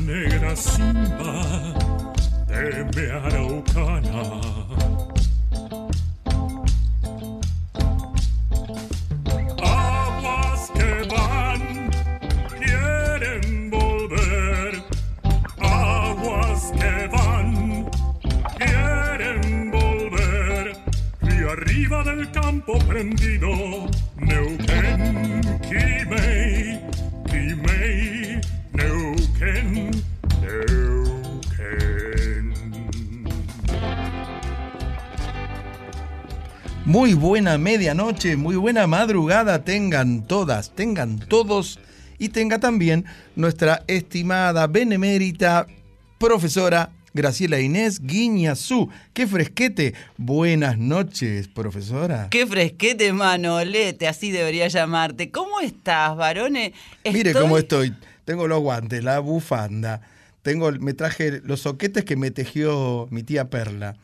negra simba de mi araucana. Muy buena medianoche, muy buena madrugada tengan todas, tengan todos y tenga también nuestra estimada benemérita profesora Graciela Inés Guiñazú. ¡Qué fresquete! Buenas noches, profesora. ¡Qué fresquete, Manolete! Así debería llamarte. ¿Cómo estás, varones? Mire cómo estoy. Tengo los guantes, la bufanda. Tengo, me traje los soquetes que me tejió mi tía Perla.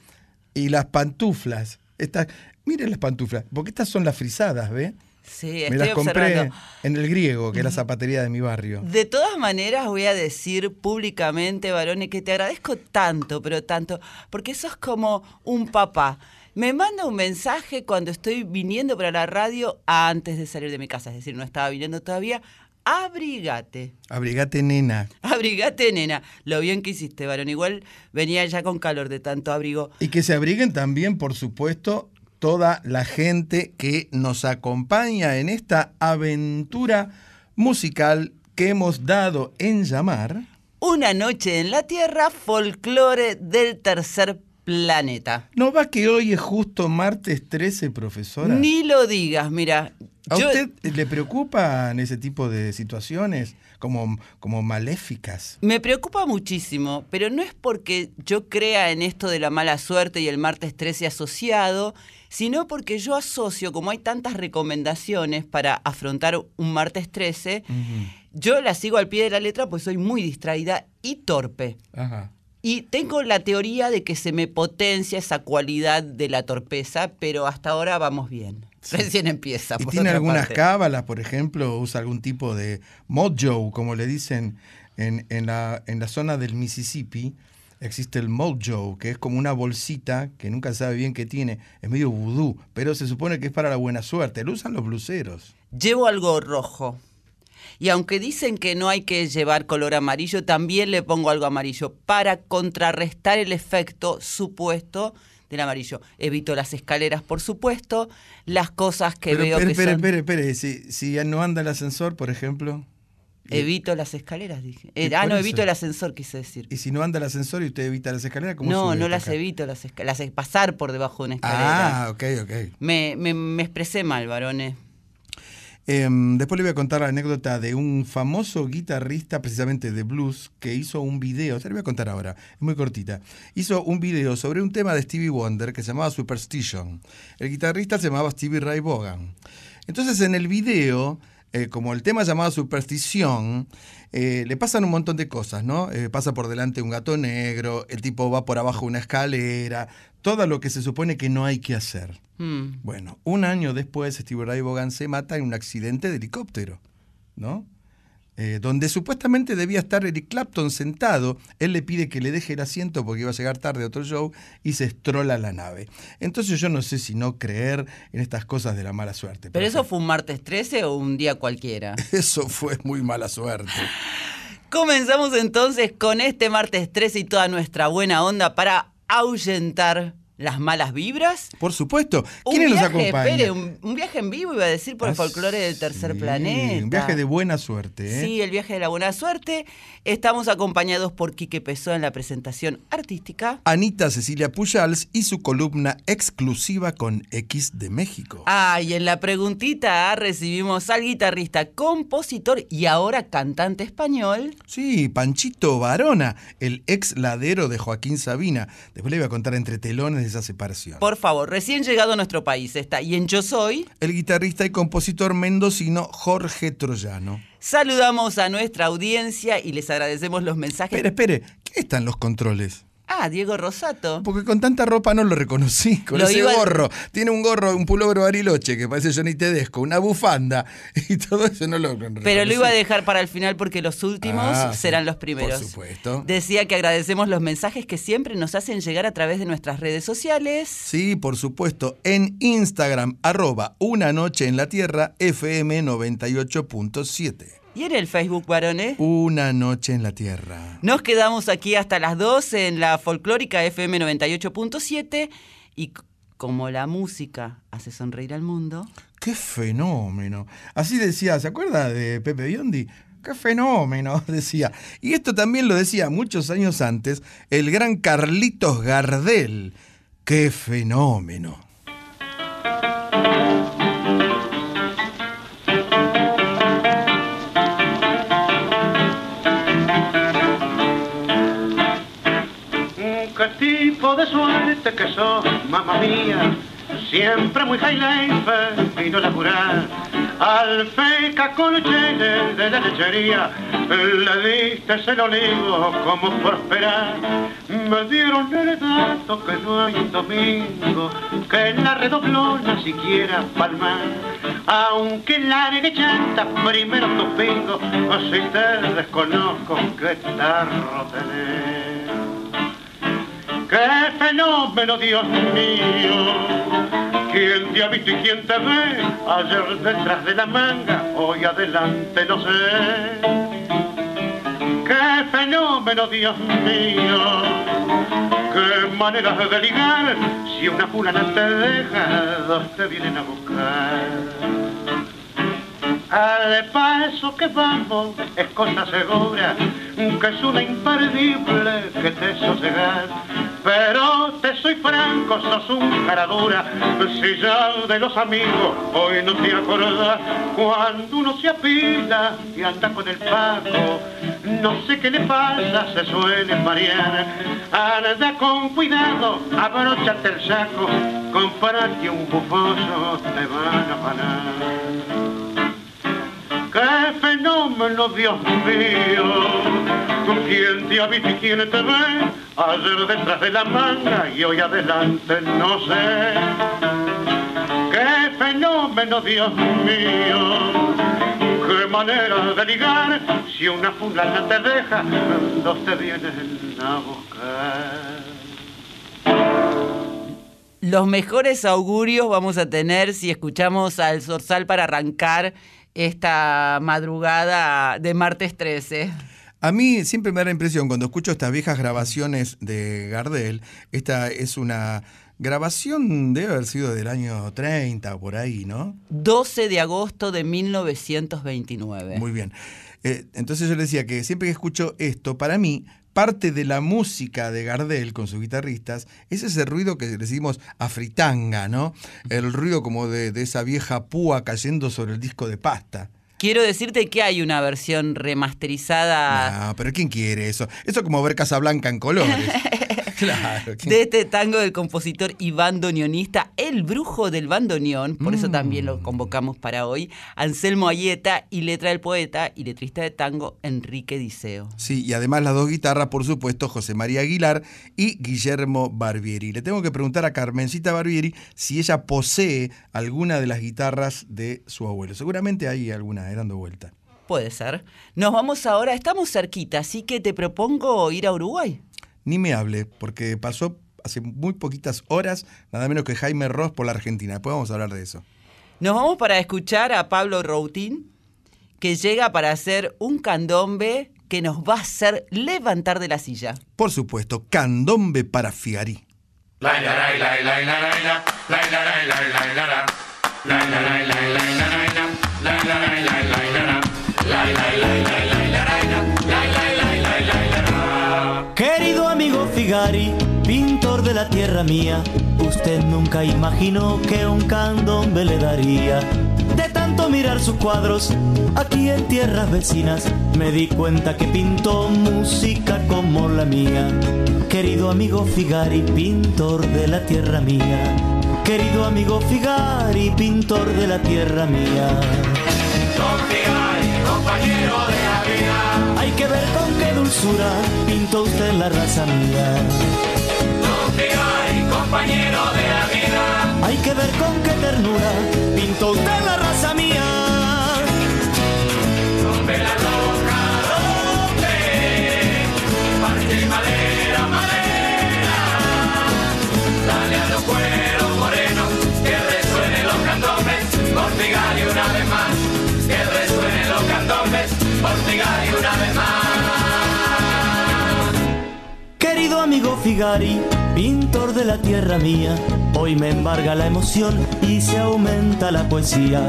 Y las pantuflas. Estas, miren las pantuflas, porque estas son las frisadas, ¿ve? Sí, Me estoy las compré observando. en el griego, que es la zapatería de mi barrio. De todas maneras, voy a decir públicamente, varones, que te agradezco tanto, pero tanto, porque sos como un papá. Me manda un mensaje cuando estoy viniendo para la radio antes de salir de mi casa, es decir, no estaba viniendo todavía. Abrigate. Abrigate, nena. Abrigate, nena. Lo bien que hiciste, varón. Igual venía ya con calor de tanto abrigo. Y que se abriguen también, por supuesto, toda la gente que nos acompaña en esta aventura musical que hemos dado en llamar. Una noche en la Tierra, folclore del tercer planeta. ¿No va que hoy es justo martes 13, profesora? Ni lo digas, mira. ¿A yo- usted le preocupan ese tipo de situaciones como, como maléficas? Me preocupa muchísimo, pero no es porque yo crea en esto de la mala suerte y el martes 13 asociado, sino porque yo asocio, como hay tantas recomendaciones para afrontar un martes 13, yo las sigo al pie de la letra pues soy muy distraída y torpe. Ajá. Y tengo la teoría de que se me potencia esa cualidad de la torpeza, pero hasta ahora vamos bien. Recién empieza. ¿Y por tiene algunas parte. cábalas, por ejemplo? ¿Usa algún tipo de mojo, como le dicen en, en la, en la zona del Mississippi? Existe el mojo, que es como una bolsita que nunca sabe bien qué tiene. Es medio vudú, pero se supone que es para la buena suerte. Lo usan los bluseros. Llevo algo rojo. Y aunque dicen que no hay que llevar color amarillo, también le pongo algo amarillo para contrarrestar el efecto supuesto del amarillo. Evito las escaleras, por supuesto, las cosas que pero, veo espere, que espere, son... espere, espere. Si, si ya no anda el ascensor, por ejemplo. Evito las escaleras, dije. Eh, ah, no, eso. evito el ascensor, quise decir. Y si no anda el ascensor y usted evita las escaleras, ¿cómo No, sube no las acá? evito, las, esca- las pasar por debajo de una escalera. Ah, ok, ok. Me, me, me expresé mal, varones. Em, después le voy a contar la anécdota de un famoso guitarrista, precisamente de blues, que hizo un video, se lo voy a contar ahora, es muy cortita. Hizo un video sobre un tema de Stevie Wonder que se llamaba Superstition. El guitarrista se llamaba Stevie Ray Vaughan. Entonces en el video eh, como el tema llamado superstición, eh, le pasan un montón de cosas, ¿no? Eh, pasa por delante un gato negro, el tipo va por abajo una escalera, todo lo que se supone que no hay que hacer. Mm. Bueno, un año después Steve Ray Vaughan se mata en un accidente de helicóptero, ¿no? Eh, donde supuestamente debía estar Eric Clapton sentado. Él le pide que le deje el asiento porque iba a llegar tarde a otro show y se estrola la nave. Entonces yo no sé si no creer en estas cosas de la mala suerte. ¿Pero eso fue un martes 13 o un día cualquiera? Eso fue muy mala suerte. Comenzamos entonces con este martes 13 y toda nuestra buena onda para ahuyentar las malas vibras. Por supuesto. ¿Quiénes nos acompañan? espere, un, un viaje en vivo, iba a decir, por el Ah, folclore del tercer sí, planeta. Un viaje de buena suerte, ¿eh? Sí, el viaje de la buena suerte. Estamos acompañados por Quique Pesó en la presentación artística. Anita Cecilia Pujals y su columna exclusiva con X de México. Ah, y en la preguntita recibimos al guitarrista, compositor y ahora cantante español. Sí, Panchito Varona, el ex ladero de Joaquín Sabina. Después le voy a contar entre telones de esa separación. Por favor, recién llegado a nuestro país está. Y en Yo Soy, El guitarrista y compositor mendocino Jorge Troyano. saludamos a nuestra audiencia y les agradecemos los mensajes. Espere, espere, ¿qué están los controles? Ah, Diego Rosato. Porque con tanta ropa no lo reconocí, con Lo ese iba- gorro. Tiene un gorro, un pullover bariloche que parece Johnny Tedesco, una bufanda y todo eso no lo Pero lo iba a dejar para el final porque los últimos Ah, serán los primeros. por supuesto. Decía que agradecemos los mensajes que siempre nos hacen llegar a través de nuestras redes sociales. Sí, por supuesto, en Instagram, arroba una noche en la tierra, FM 98.7. Y en el Facebook, varones. Una noche en la tierra. Nos quedamos aquí hasta las 12 en la folclórica FM 98.7 y como la música hace sonreír al mundo, ¡Qué fenómeno! Así decía, ¿se acuerda de Pepe Biondi? ¡Qué fenómeno! Decía. Y esto también lo decía muchos años antes el gran Carlitos Gardel. ¡Qué fenómeno! De suerte que sos, mamá mía? Siempre muy high life y no laburar. Al feca colchene de la lechería le diste el olivo como prosperar. Me dieron el dato que no hay domingo que la redoblona siquiera palmar. Aunque la chanta primero tus pingos, si te desconozco qué tarro tenés. ¡Qué fenómeno, Dios mío! ¿Quién te ha visto y quién te ve? Ayer detrás de la manga, hoy adelante no sé. ¡Qué fenómeno, Dios mío! ¡Qué maneras de ligar! Si una fulana te deja, dos te vienen a buscar. Al paso que vamos es cosa segura, que es una imperdible que te sosegas. Pero te soy franco, sos un cara dura, si ya de los amigos hoy no te acordás. Cuando uno se apila y anda con el paco, no sé qué le pasa, se suele marear. Anda con cuidado, abróchate el saco, compárate un bufoso, te van a parar. ¡Qué fenómeno, Dios mío! ¿Con quién te ha visto y quién te ve? Ayer detrás de la manga y hoy adelante no sé. ¡Qué fenómeno, Dios mío! ¡Qué manera de ligar! Si una fulana te deja, dos te vienen a buscar. los mejores augurios vamos a tener si escuchamos al Zorzal para arrancar esta madrugada de martes 13. A mí siempre me da la impresión, cuando escucho estas viejas grabaciones de Gardel, esta es una grabación, debe haber sido del año 30, por ahí, ¿no? 12 de agosto de 1929. Muy bien. Eh, entonces yo le decía que siempre que escucho esto, para mí, parte de la música de Gardel con sus guitarristas es ese ruido que decimos a fritanga, ¿no? El ruido como de, de esa vieja púa cayendo sobre el disco de pasta. Quiero decirte que hay una versión remasterizada. No, pero ¿quién quiere eso? Eso es como ver Casablanca en colores. Claro. ¿quién- de este tango del compositor y bandoneonista, el brujo del bandoneón, por eso también Mm. lo convocamos para hoy, Anselmo Ayeta y letra del poeta y letrista de tango Enrique Diceo. Sí, y además las dos guitarras, por supuesto, José María Aguilar y Guillermo Barbieri. Le tengo que preguntar a Carmencita Barbieri si ella posee alguna de las guitarras de su abuelo. Seguramente hay alguna, eh, dando vuelta. Puede ser. Nos vamos ahora, estamos cerquita, así que te propongo ir a Uruguay. Ni me hable, porque pasó hace muy poquitas horas, nada menos que Jaime Ross por la Argentina. Después vamos a hablar de eso. Nos vamos para escuchar a Pablo Routín, que llega para hacer un candombe que nos va a hacer levantar de la silla. Por supuesto, Candombe para Figarí. Figari, pintor de la tierra mía, usted nunca imaginó que un candombe le daría. De tanto mirar sus cuadros, aquí en tierras vecinas, me di cuenta que pintó música como la mía. Querido amigo Figari, pintor de la tierra mía. Querido amigo Figari, pintor de la tierra mía. Hay que ver con qué dulzura pintó usted la raza mía. compañero de la vida. Hay que ver con qué ternura pintó usted la raza mía. Rompe la loca, rompe. Parte madera, madera. Dale a los cueros morenos que resuenen los candombes. Por Figari una vez más. Que resuenen los candombes. Por Figari una vez más. Querido amigo Figari, pintor de la tierra mía, hoy me embarga la emoción y se aumenta la poesía.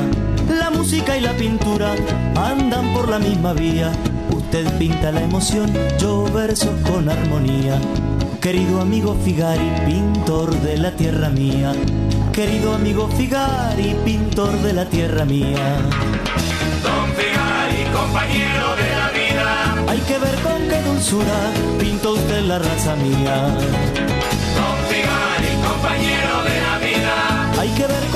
La música y la pintura andan por la misma vía. Usted pinta la emoción, yo verso con armonía. Querido amigo Figari, pintor de la tierra mía. Querido amigo Figari, pintor de la tierra mía. Don Figari, compañero de la vida. Hay que ver dulzura pintó usted la raza mía. Don Figari, compañero de la vida. Hay que ver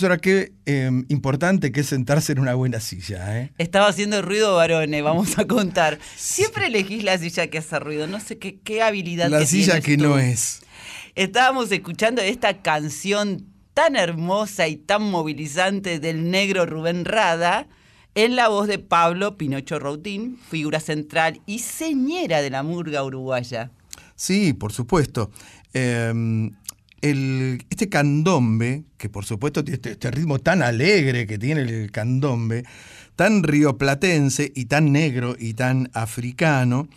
Profesora, qué eh, importante que es sentarse en una buena silla, ¿eh? Estaba haciendo ruido varones, vamos a contar. Siempre elegís la silla que hace ruido, no sé qué, qué habilidad La que silla que tú. no es. Estábamos escuchando esta canción tan hermosa y tan movilizante del negro Rubén Rada en la voz de Pablo Pinocho Routín, figura central y señera de la murga uruguaya. Sí, por supuesto. Eh, el- este candombe, que por supuesto tiene este, este ritmo tan alegre que tiene el candombe, tan rioplatense y tan negro y tan africano,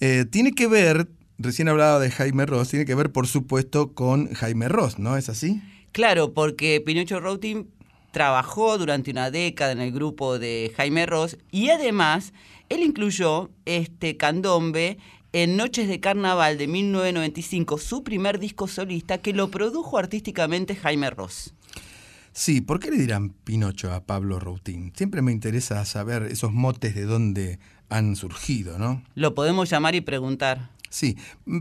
eh, tiene que ver, recién hablaba de Jaime Ross, tiene que ver por supuesto con Jaime Ross, ¿no es así? Claro, porque Pinocho Routín trabajó durante una década en el grupo de Jaime Ross y además él incluyó este candombe en Noches de Carnaval de 1995, su primer disco solista que lo produjo artísticamente Jaime Ross. Sí, ¿por qué le dirán Pinocho a Pablo Routín? Siempre me interesa saber esos motes de dónde han surgido, ¿no? Lo podemos llamar y preguntar. Sí,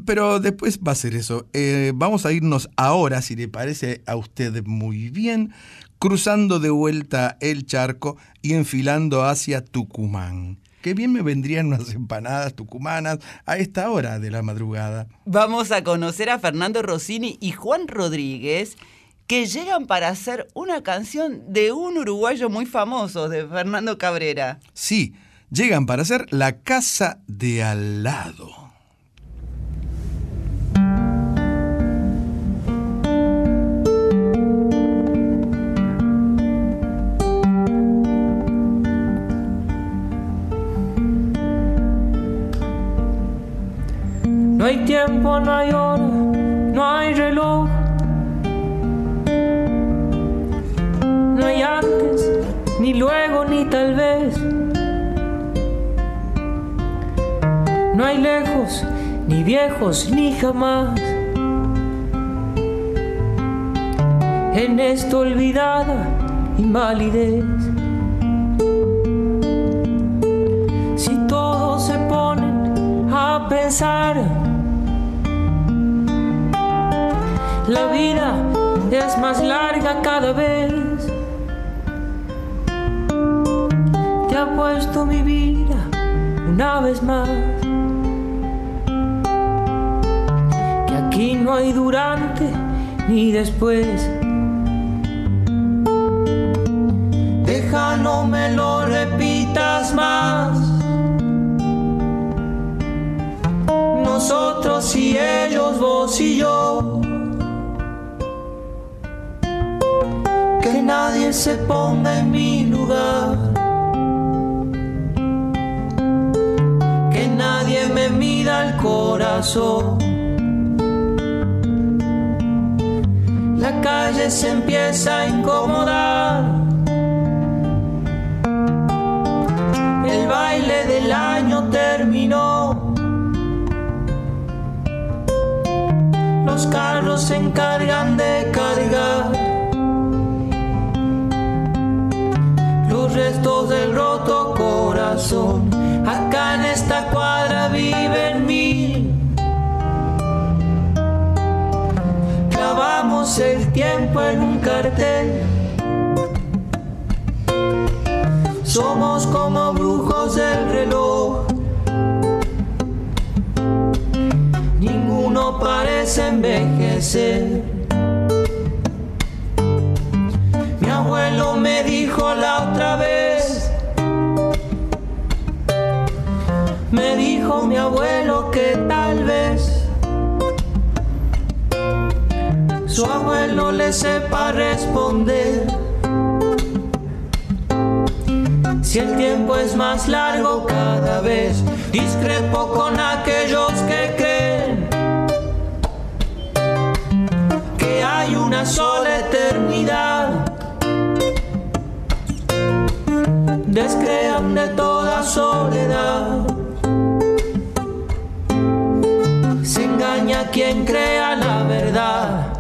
pero después va a ser eso. Eh, vamos a irnos ahora, si le parece a usted muy bien, cruzando de vuelta el charco y enfilando hacia Tucumán. Qué bien me vendrían unas empanadas tucumanas a esta hora de la madrugada. Vamos a conocer a Fernando Rossini y Juan Rodríguez, que llegan para hacer una canción de un uruguayo muy famoso, de Fernando Cabrera. Sí, llegan para hacer La Casa de Al lado. No hay tiempo, no hay hora, no hay reloj. No hay antes, ni luego, ni tal vez. No hay lejos, ni viejos, ni jamás. En esta olvidada invalidez. Si todos se ponen a pensar, la vida es más larga cada vez. Te ha puesto mi vida una vez más. Que aquí no hay durante ni después. Deja, no me lo repitas más. Nosotros y ellos, vos y yo. Nadie se ponga en mi lugar. Que nadie me mida el corazón. La calle se empieza a incomodar. El baile del año terminó. Los carros se encargan de cargar restos del roto corazón. Acá en esta cuadra viven mil. Clavamos el tiempo en un cartel. Somos como brujos del reloj. Ninguno parece envejecer. Me dijo la otra vez. Me dijo mi abuelo que tal vez su abuelo le sepa responder. Si el tiempo es más largo cada vez, discrepo con aquellos que creen que hay una sola eternidad. Descrean de toda soledad. Se engaña quien crea la verdad.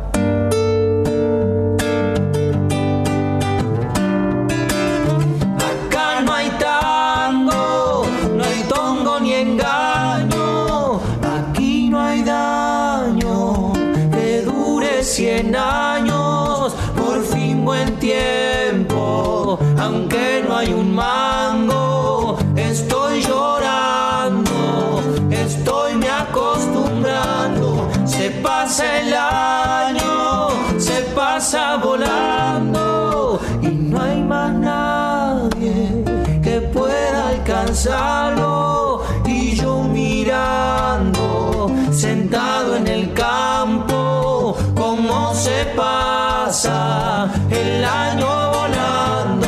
Pasa volando y no hay más nadie que pueda alcanzarlo. Y yo mirando, sentado en el campo, cómo se pasa el año volando.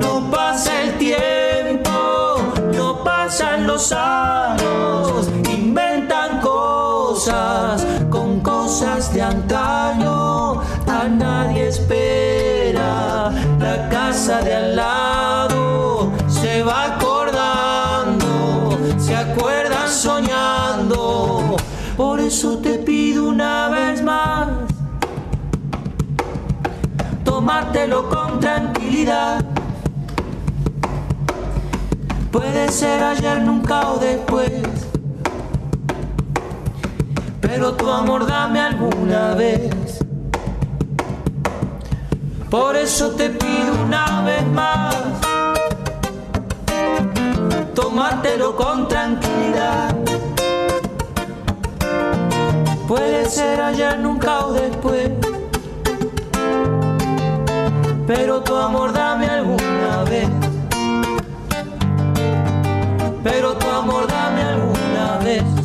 No pasa el tiempo, no pasan los años, inventan cosas con cosas de antaño. Nadie espera la casa de al lado. Se va acordando, se acuerdan soñando. Por eso te pido una vez más, tómatelo con tranquilidad. Puede ser ayer, nunca o después. pero tu amor dame alguna vez. Por eso te pido una vez más, tomártelo con tranquilidad. Puede ser ayer, nunca o después. Pero tu amor dame alguna vez. Pero tu amor dame alguna vez.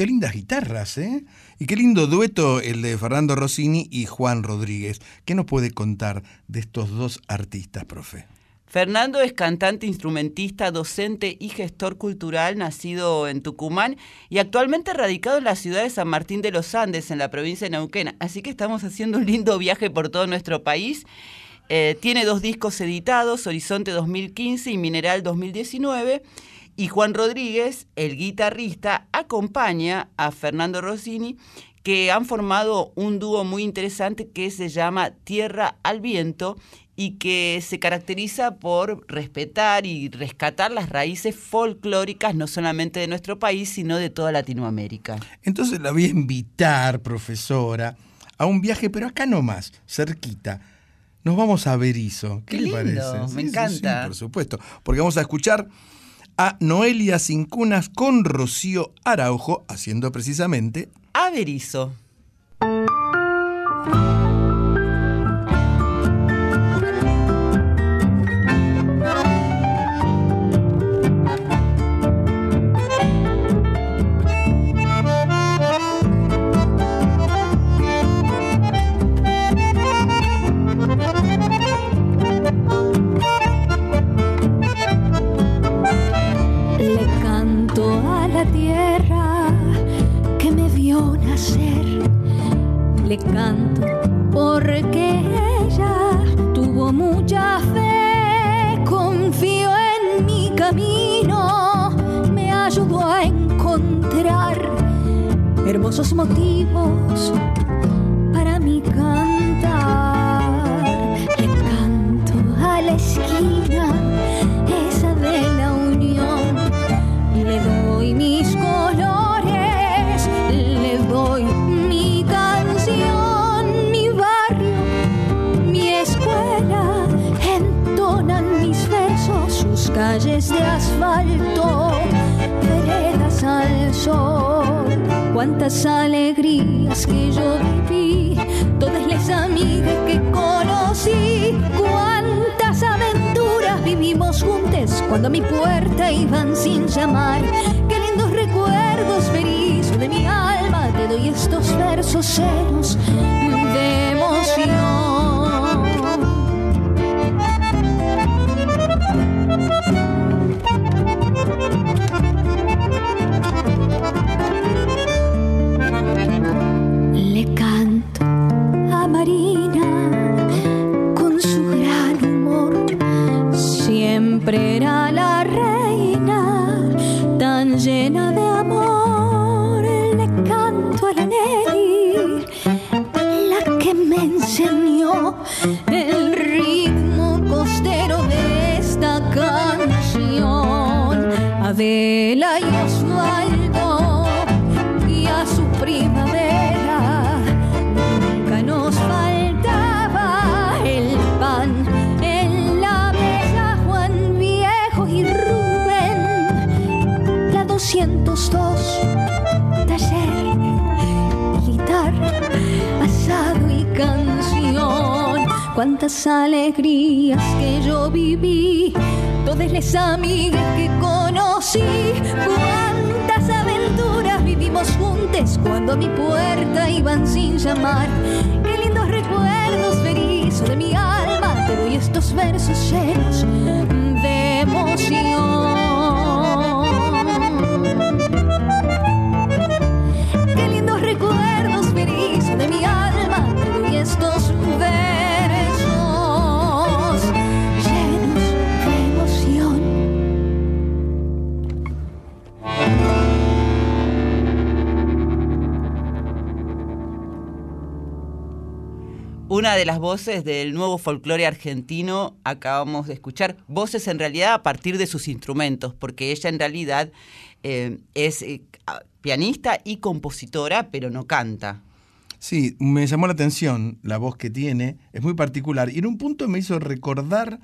Qué lindas guitarras, ¿eh? Y qué lindo dueto el de Fernando Rossini y Juan Rodríguez. ¿Qué nos puede contar de estos dos artistas, profe? Fernando es cantante, instrumentista, docente y gestor cultural, nacido en Tucumán y actualmente radicado en la ciudad de San Martín de los Andes, en la provincia de Neuquén. Así que estamos haciendo un lindo viaje por todo nuestro país. Eh, tiene dos discos editados, Horizonte 2015 y Mineral 2019. Y Juan Rodríguez, el guitarrista, acompaña a Fernando Rossini, que han formado un dúo muy interesante que se llama Tierra al Viento y que se caracteriza por respetar y rescatar las raíces folclóricas no solamente de nuestro país, sino de toda Latinoamérica. Entonces la voy a invitar, profesora, a un viaje, pero acá nomás, cerquita. Nos vamos a Berizo. ¿Qué, Qué le lindo, parece? me encanta. por supuesto. Porque vamos a escuchar a Noelia Cincunas con Rocío Araujo haciendo precisamente Averizo. La tierra que me vio nacer. Le canto porque ella tuvo mucha fe. Confío en mi camino, me ayudó a encontrar hermosos motivos para mi cantar. Cuántas alegrías que yo viví, todas las amigas que conocí, cuántas aventuras vivimos juntos cuando a mi puerta iban sin llamar. Qué lindos recuerdos feliz de mi alma, te doy estos versos llenos de emoción. Cuántas alegrías que yo viví. Todas las amigas que conocí. Cuántas aventuras vivimos juntos cuando a mi puerta iban sin llamar. Qué lindos recuerdos feliz de mi alma te doy estos versos llenos de emoción una de las voces del nuevo folclore argentino acabamos de escuchar. Voces en realidad a partir de sus instrumentos, porque ella en realidad eh, es eh, pianista y compositora, pero no canta. Sí, me llamó la atención la voz que tiene, es muy particular. Y en un punto me hizo recordar,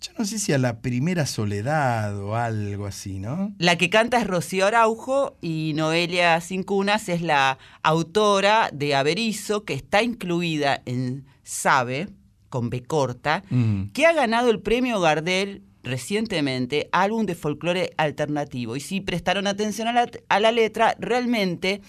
yo no sé si a la primera soledad o algo así, ¿no? La que canta es Rocío Araujo y Noelia Cincunas es la autora de Averizo, que está incluida en Sabe, con B corta, Mm. que ha ganado el premio Gardel recientemente, álbum de folclore alternativo. Y si prestaron atención a la, a la letra, realmente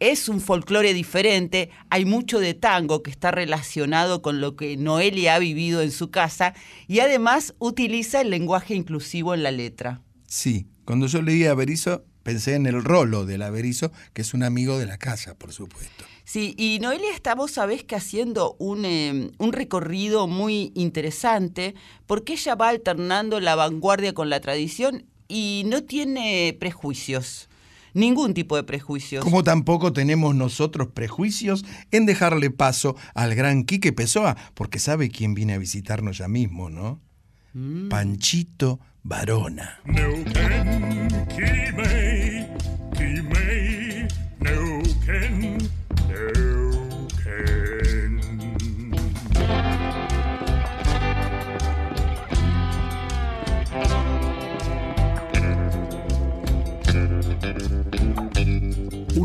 es un folclore diferente, hay mucho de tango que está relacionado con lo que Noelia ha vivido en su casa y además utiliza el lenguaje inclusivo en la letra. Sí, cuando yo leí a Berizo, pensé en el rolo del Averizo, que es un amigo de la casa, por supuesto. Sí, y Noelia está, vos sabés que haciendo un, eh, un recorrido muy interesante, porque ella va alternando la vanguardia con la tradición y no tiene prejuicios, ningún tipo de prejuicios. Como tampoco tenemos nosotros prejuicios en dejarle paso al gran Quique Pessoa, porque sabe quién viene a visitarnos ya mismo, ¿no? Panchito Varona.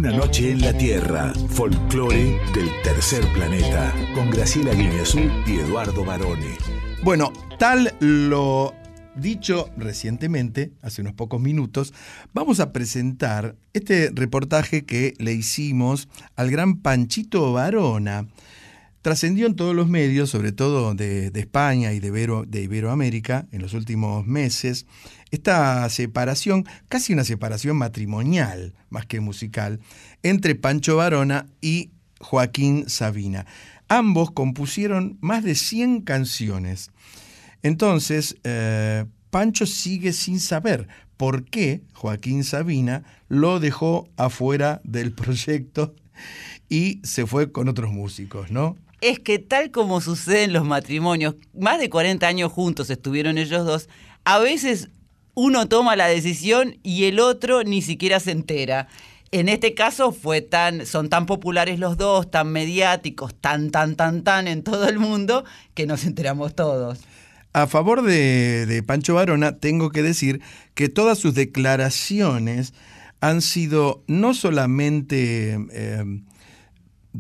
Una noche en la Tierra, folclore del tercer planeta, con Graciela Guineazú y Eduardo Barone. Bueno, tal lo dicho recientemente, hace unos pocos minutos, vamos a presentar este reportaje que le hicimos al gran Panchito Varona. Trascendió en todos los medios, sobre todo de, España y de Iberoamérica, en los últimos meses, esta separación, casi una separación matrimonial, más que musical, entre Pancho Varona y Joaquín Sabina. Ambos compusieron más de 100 canciones. Entonces, eh, Pancho sigue sin saber por qué Joaquín Sabina lo dejó afuera del proyecto y se fue con otros músicos, ¿no? Es que tal como sucede en los matrimonios, más de 40 años juntos estuvieron ellos dos, a veces uno toma la decisión y el otro ni siquiera se entera. En este caso fue tan, son tan populares los dos, tan mediáticos, tan, tan, tan, tan en todo el mundo, que nos enteramos todos. A favor de, de Pancho Varona, tengo que decir que todas sus declaraciones han sido no solamente eh,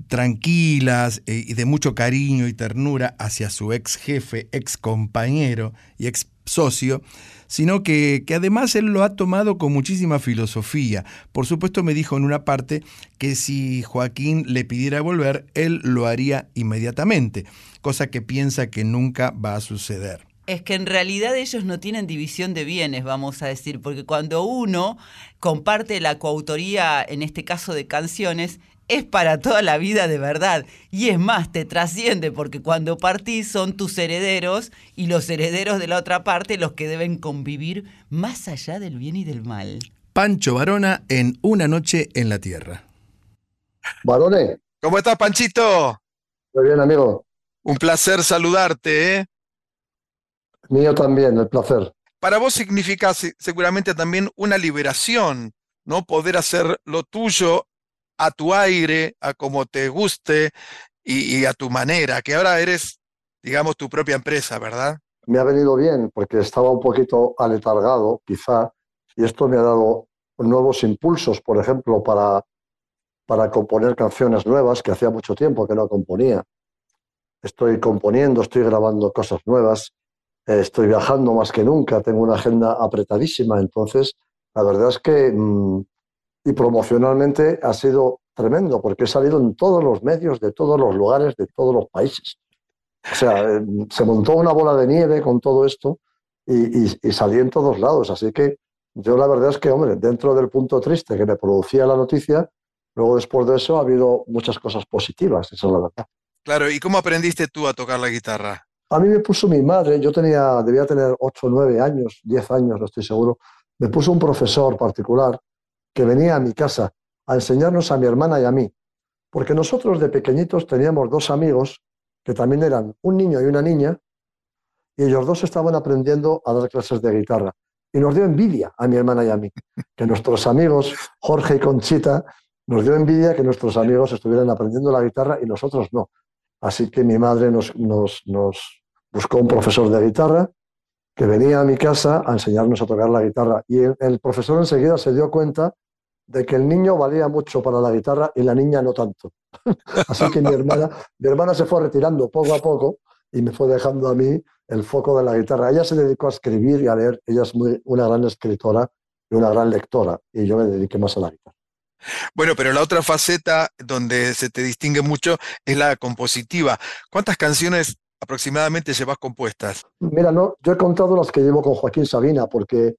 tranquilas eh, y de mucho cariño y ternura hacia su ex jefe, ex compañero y ex socio, sino que, que además él lo ha tomado con muchísima filosofía. Por supuesto me dijo en una parte que si Joaquín le pidiera volver, él lo haría inmediatamente, cosa que piensa que nunca va a suceder. Es que en realidad ellos no tienen división de bienes, vamos a decir, porque cuando uno comparte la coautoría, en este caso de canciones, es para toda la vida de verdad. Y es más, te trasciende, porque cuando partís son tus herederos y los herederos de la otra parte los que deben convivir más allá del bien y del mal. Pancho Varona en Una noche en la Tierra. Varone, ¿Cómo estás, Panchito? muy bien, amigo. Un placer saludarte, ¿eh? Mío también, el placer. Para vos significa se- seguramente también una liberación, ¿no? Poder hacer lo tuyo a tu aire, a como te guste y, a tu manera, que ahora eres, digamos, tu propia empresa, ¿verdad? Me ha venido bien porque estaba un poquito aletargado, quizá, y esto me ha dado nuevos impulsos, por ejemplo, para, para componer canciones nuevas que hacía mucho tiempo que no componía. Estoy componiendo, estoy grabando cosas nuevas, eh, estoy viajando más que nunca, tengo una agenda apretadísima, entonces la verdad es que, mm, y promocionalmente ha sido tremendo porque he salido en todos los medios, de todos los lugares, de todos los países. O sea, eh, se montó una bola de nieve con todo esto y, y- y salí en todos lados. Así que yo la verdad es que, hombre, dentro del punto triste que me producía la noticia, luego después de eso ha habido muchas cosas positivas, esa es la verdad. Claro, ¿y cómo aprendiste tú a tocar la guitarra? A mí me puso mi madre, yo tenía, debía tener 8 o 9 años, 10 años, no estoy seguro, me puso un profesor particular que venía a mi casa a enseñarnos a mi hermana y a mí, porque nosotros de pequeñitos teníamos dos amigos que también eran un niño y una niña, y ellos dos estaban aprendiendo a dar clases de guitarra. Y nos dio envidia a mi hermana y a mí, que nuestros amigos, Jorge y Conchita, nos dio envidia que nuestros amigos estuvieran aprendiendo la guitarra y nosotros no. Así que mi madre nos, buscó un profesor de guitarra que venía a mi casa a enseñarnos a tocar la guitarra. Y el profesor enseguida se dio cuenta de que el niño valía mucho para la guitarra y la niña no tanto. Así que mi hermana, mi hermana se fue retirando poco a poco y me fue dejando a mí el foco de la guitarra. Ella se dedicó a escribir y a leer. Ella es muy, una gran escritora y una gran lectora. Y yo me dediqué más a la guitarra. Bueno, pero la otra faceta donde se te distingue mucho es la compositiva. ¿Cuántas canciones aproximadamente llevas compuestas? Mira, no, yo he contado las que llevo con Joaquín Sabina, porque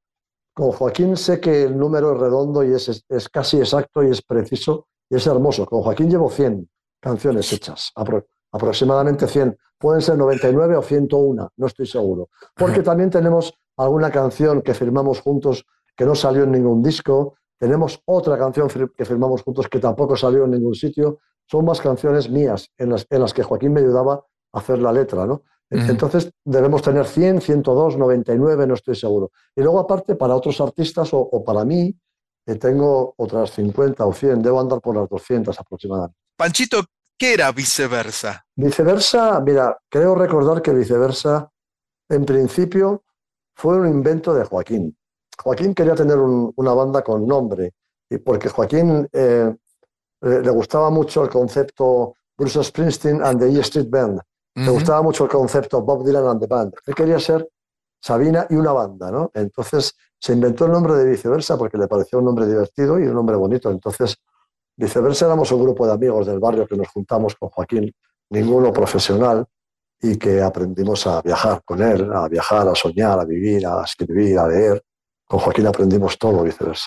con Joaquín sé que el número es redondo y es, es casi exacto y es preciso y es hermoso. Con Joaquín llevo 100 canciones hechas, apro- aproximadamente 100. Pueden ser 99 o 101, no estoy seguro. Porque también tenemos alguna canción que firmamos juntos que no salió en ningún disco. Tenemos otra canción que firmamos juntos que tampoco salió en ningún sitio. Son más canciones mías en las, en las que Joaquín me ayudaba a hacer la letra, ¿no? Entonces debemos tener 100, 102, 99, no estoy seguro. Y luego aparte, para otros artistas o, o para mí, eh, tengo otras 50 o 100, debo andar por las 200 aproximadamente. Panchito, ¿qué era viceversa? Viceversa, mira, creo recordar que viceversa, en principio, fue un invento de Joaquín. Joaquín quería tener un- una banda con nombre, y porque Joaquín eh, le le gustaba mucho el concepto Bruce Springsteen and the E Street Band. Ujú. gustaba mucho el concepto Bob Dylan and the Band. Él quería ser Sabina y una banda, ¿no? Entonces se inventó el nombre de Viceversa porque le pareció un nombre divertido y un nombre bonito. Entonces, Viceversa éramos un grupo de amigos del barrio que nos juntamos con Joaquín, ninguno profesional, y que aprendimos a viajar con él, a viajar, a soñar, a vivir, a escribir, a leer. Con Joaquín aprendimos todo, viceversa.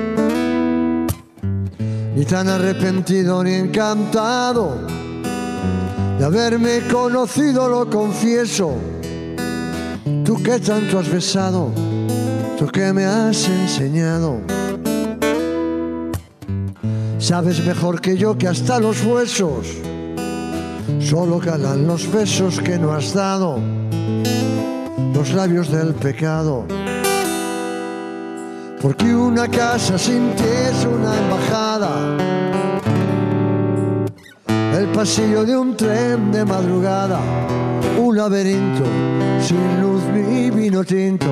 ni tan arrepentido ni encantado de haberme conocido, lo confieso. Tú que tanto has besado, tú que me has enseñado. Sabes mejor que yo que hasta los huesos solo calan los besos que no has dado, los labios del pecado. Porque una casa sin ti es una embajada. Pasillo de un tren de madrugada. Un laberinto sin luz ni vino tinto.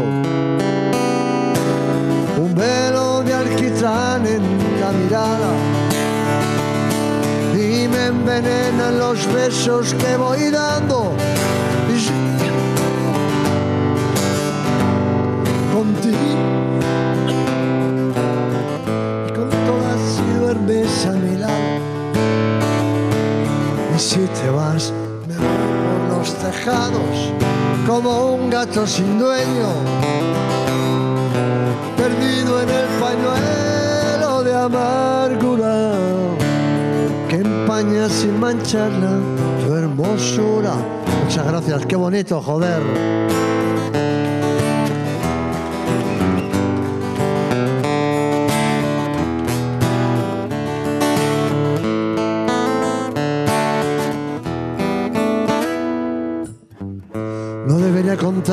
Un velo de alquitrán en la mirada. Y me envenenan los besos que voy dando. Contigo y con todas si duermes a mi lado. Y si te vas, me voy los tejados como un gato sin dueño, perdido en el pañuelo de amargura que empaña sin mancharla tu hermosura. Muchas gracias, qué bonito, joder.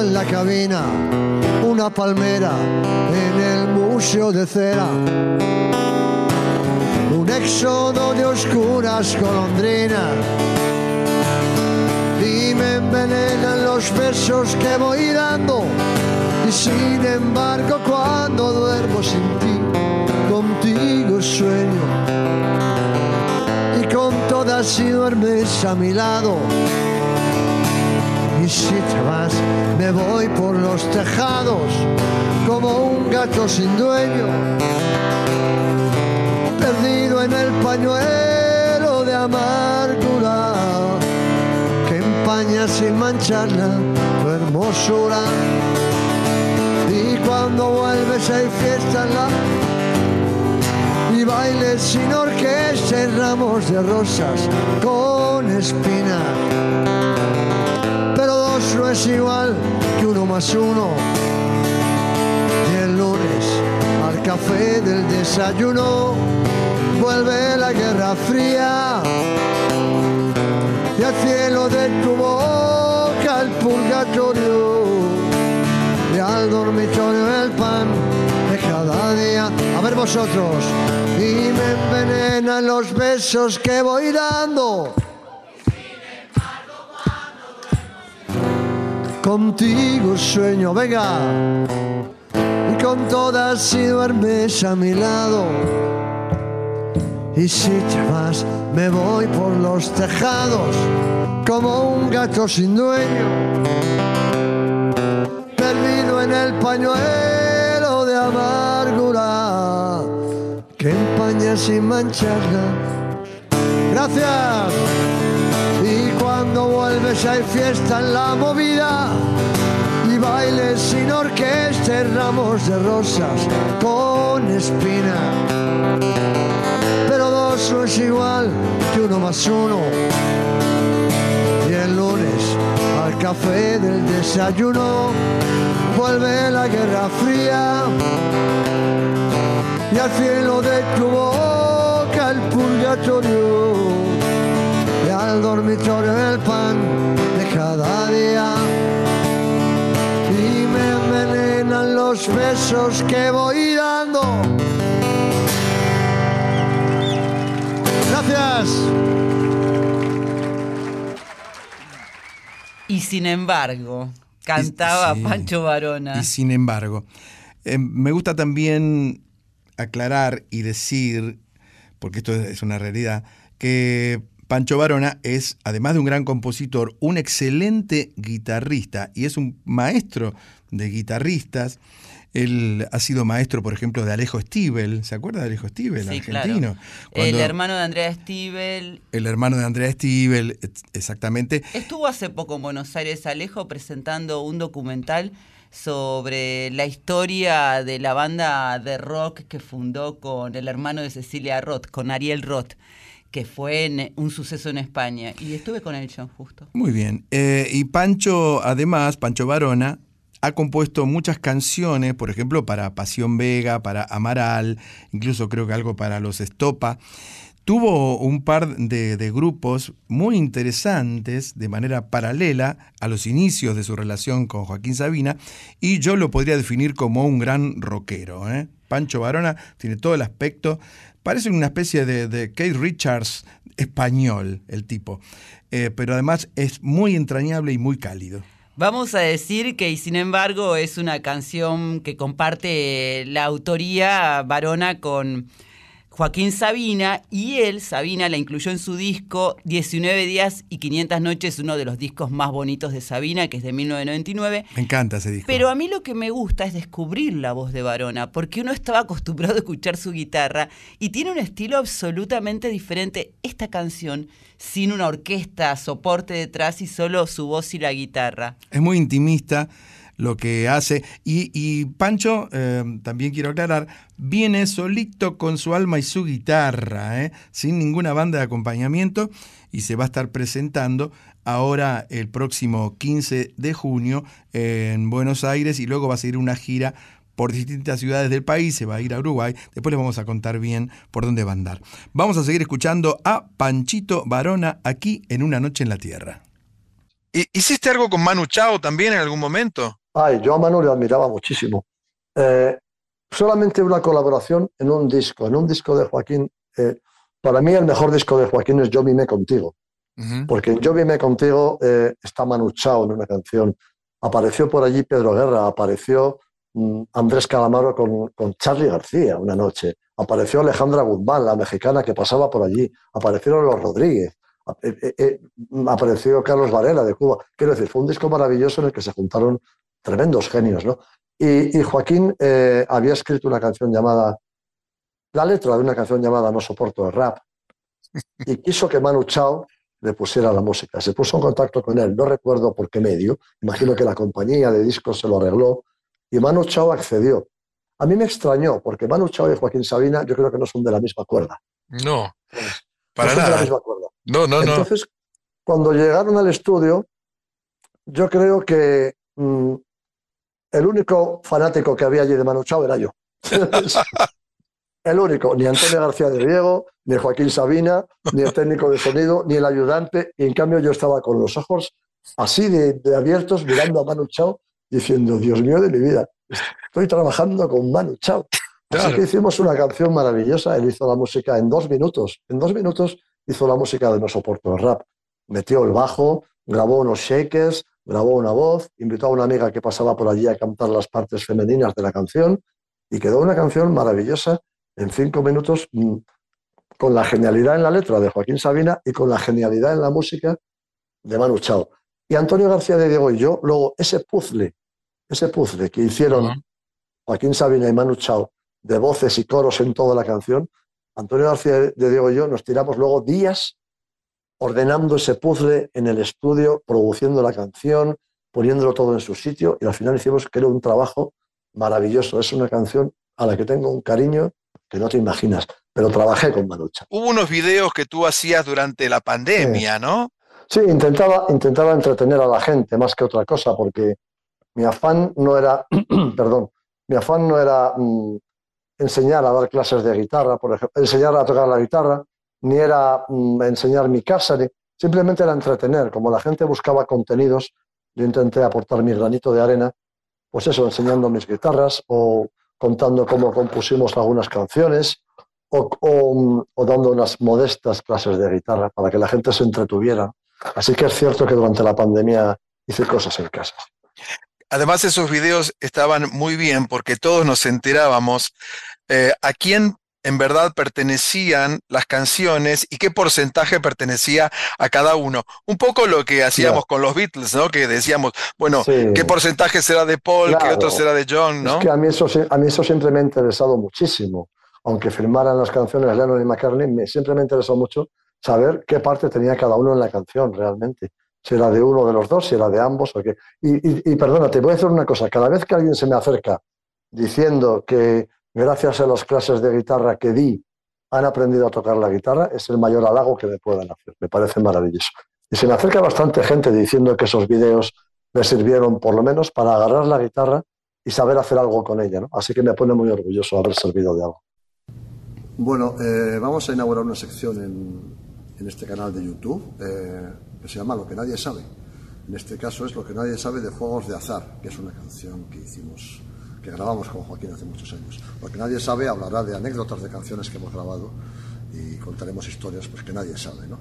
en la cabina, una palmera en el museo de cera, un éxodo de oscuras golondrinas. Y me envenenan los besos que voy dando. Y sin embargo cuando duermo sin ti contigo sueño. Y con todas si duermes a mi lado si te vas me voy por los tejados como un gato sin dueño perdido en el pañuelo de amargura que empaña sin mancharla tu hermosura y cuando vuelves hay fiesta en la y bailes sin orquesta y ramos de rosas con espinas. Es igual que uno más uno. Y el lunes al café del desayuno vuelve la guerra fría. Y al cielo de tu boca el purgatorio. Y al dormitorio el pan de cada día. A ver vosotros. Y me envenenan los besos que voy dando. Contigo sueño, venga. Y con todas si duermes a mi lado. Y si te vas, me voy por los tejados como un gato sin dueño. Perdido en el pañuelo de amargura que empaña sin mancharla. Gracias. Cuando vuelves hay fiesta en la movida y bailes sin orquesta ramos de rosas con espina. Pero dos no es igual que uno más uno. Y el lunes al café del desayuno vuelve la guerra fría y al cielo de tu boca el purgatorio al dormitorio el pan de cada día y me envenenan los besos que voy dando gracias Y sin embargo, cantaba sí. Pancho Varona. Y sin embargo, eh, me gusta también aclarar y decir, porque esto es una realidad, que Pancho Varona es, además de un gran compositor, un excelente guitarrista y es un maestro de guitarristas. Él ha sido maestro, por ejemplo, de Alejo Stivel. ¿Se acuerda de Alejo Stivel, Sí, argentino? claro. El hermano de Andrea Stivel. el hermano de Andrea Stivel, exactamente. Estuvo hace poco en Buenos Aires Alejo presentando un documental sobre la historia de la banda de rock que fundó con el hermano de Cecilia Roth, con Ariel Roth, que fue en- un suceso en España. Y estuve con él yo justo. Muy bien. Eh, y Pancho, además, Pancho Varona, ha compuesto muchas canciones, por ejemplo, para Pasión Vega, para Amaral, incluso creo que algo para los Estopa. Tuvo un par de, grupos muy interesantes de manera paralela a los inicios de su relación con Joaquín Sabina y yo lo podría definir como un gran rockero. ¿eh? Pancho Varona tiene todo el aspecto, parece una especie de, de Keith Richards español el tipo, Eh, pero además es muy entrañable y muy cálido. Vamos a decir que, y sin embargo, es una canción que comparte la autoría Varona con Joaquín Sabina y él, Sabina, la incluyó en su disco 19 días y 500 noches, uno de los discos más bonitos de Sabina, que es de 1999. Me encanta ese disco. Pero a mí lo que me gusta es descubrir la voz de Varona, porque uno estaba acostumbrado a escuchar su guitarra y tiene un estilo absolutamente diferente. Esta canción, sin una orquesta, soporte detrás y solo su voz y la guitarra. Es muy intimista lo que hace. Y, y Pancho, eh, también quiero aclarar, viene solito con su alma y su guitarra, ¿eh? sin ninguna banda de acompañamiento, y se va a estar presentando ahora el próximo 15 de junio en Buenos Aires y luego va a seguir una gira por distintas ciudades del país, se va a ir a Uruguay, después les vamos a contar bien por dónde va a andar. Vamos a seguir escuchando a Panchito Varona aquí en Una Noche en la Tierra. ¿Y- ¿Hiciste algo con Manu Chao también en algún momento? Ay, yo a Manu le admiraba muchísimo. Eh, solamente una colaboración en un disco, en un disco de Joaquín. eh, para mí el mejor disco de Joaquín es Yo Mimé Contigo, porque en Yo Mimé Contigo eh, está Manu Chao en una canción. Apareció por allí Pedro Guerra, apareció mm, Andrés Calamaro con, con Charlie García una noche, apareció Alejandra Guzmán, la mexicana que pasaba por allí, aparecieron los Rodríguez, ap- apareció Carlos Varela de Cuba. Quiero decir, fue un disco maravilloso en el que se juntaron tremendos genios, ¿no? Y, y Joaquín eh, había escrito una canción llamada, la letra de una canción llamada No soporto el rap, y quiso que Manu Chao le pusiera la música. Se puso en contacto con él, no recuerdo por qué medio, imagino que la compañía de discos se lo arregló, y Manu Chao accedió. A mí me extrañó, porque Manu Chao y Joaquín Sabina yo creo que no son de la misma cuerda. No, para no son de la nada. misma cuerda. No, no, no. Entonces, cuando llegaron al estudio, yo creo que mm, el único fanático que había allí de Manu Chao era yo. el único, ni Antonio García de Diego, ni Joaquín Sabina, ni el técnico de sonido, ni el ayudante. Y en cambio yo estaba con los ojos así de, de abiertos mirando a Manu Chao diciendo, Dios mío de mi vida, estoy trabajando con Manu Chao. Así Claro. que hicimos una canción maravillosa. Él hizo la música en dos minutos. En dos minutos hizo la música de No Soporto el Rap. Metió el bajo, grabó unos shakers, grabó una voz, invitó a una amiga que pasaba por allí a cantar las partes femeninas de la canción y quedó una canción maravillosa en cinco minutos mm, con la genialidad en la letra de Joaquín Sabina y con la genialidad en la música de Manu Chao. Y Antonio García de Diego y yo, luego ese puzzle, ese puzzle que hicieron Joaquín Sabina y Manu Chao de voces y coros en toda la canción, Antonio García de Diego y yo nos tiramos luego días ordenando ese puzzle en el estudio, produciendo la canción, poniéndolo todo en su sitio y al final hicimos que era un trabajo maravilloso. Es una canción a la que tengo un cariño que no te imaginas, pero trabajé con Manu Chao. Hubo unos videos que tú hacías durante la pandemia, ¿no? Sí, intentaba, intentaba entretener a la gente más que otra cosa, porque mi afán no era, perdón, mi afán no era mm, enseñar a dar clases de guitarra, por ejemplo, enseñar a tocar la guitarra, ni era mm, enseñar mi casa, ni- simplemente era entretener. Como la gente buscaba contenidos, yo intenté aportar mi granito de arena, pues eso, enseñando mis guitarras o contando cómo compusimos algunas canciones o, mm, o dando unas modestas clases de guitarra para que la gente se entretuviera. Así que es cierto que durante la pandemia hice cosas en casa. Además, esos videos estaban muy bien porque todos nos enterábamos eh, a quién en verdad pertenecían las canciones y qué porcentaje pertenecía a cada uno. Un poco lo que hacíamos con los Beatles, ¿no? Que decíamos, bueno, Sí. ¿qué porcentaje será de Paul, qué otro será de John, ¿no? Es que a mí, eso, a mí eso siempre me ha interesado muchísimo. Aunque firmaran las canciones Lennon y McCartney, me, siempre me interesó mucho saber qué parte tenía cada uno en la canción realmente. Si era de uno de los dos, si era de ambos o qué. Y, y, y perdona, te voy a decir una cosa. Cada vez que alguien se me acerca diciendo que gracias a las clases de guitarra que di han aprendido a tocar la guitarra, es el mayor halago que me puedan hacer. Me parece maravilloso. Y se me acerca bastante gente diciendo que esos videos me sirvieron por lo menos para agarrar la guitarra y saber hacer algo con ella. ¿no? Así que me pone muy orgulloso haber servido de algo. Bueno, eh, vamos a inaugurar una sección en, en este canal de YouTube eh, que se llama Lo que nadie sabe. En este caso es Lo que nadie sabe de Juegos de Azar, que es una canción que hicimos, que grabamos con Joaquín hace muchos años. Lo que nadie sabe hablará de anécdotas de canciones que hemos grabado y contaremos historias pues, que nadie sabe. ¿no?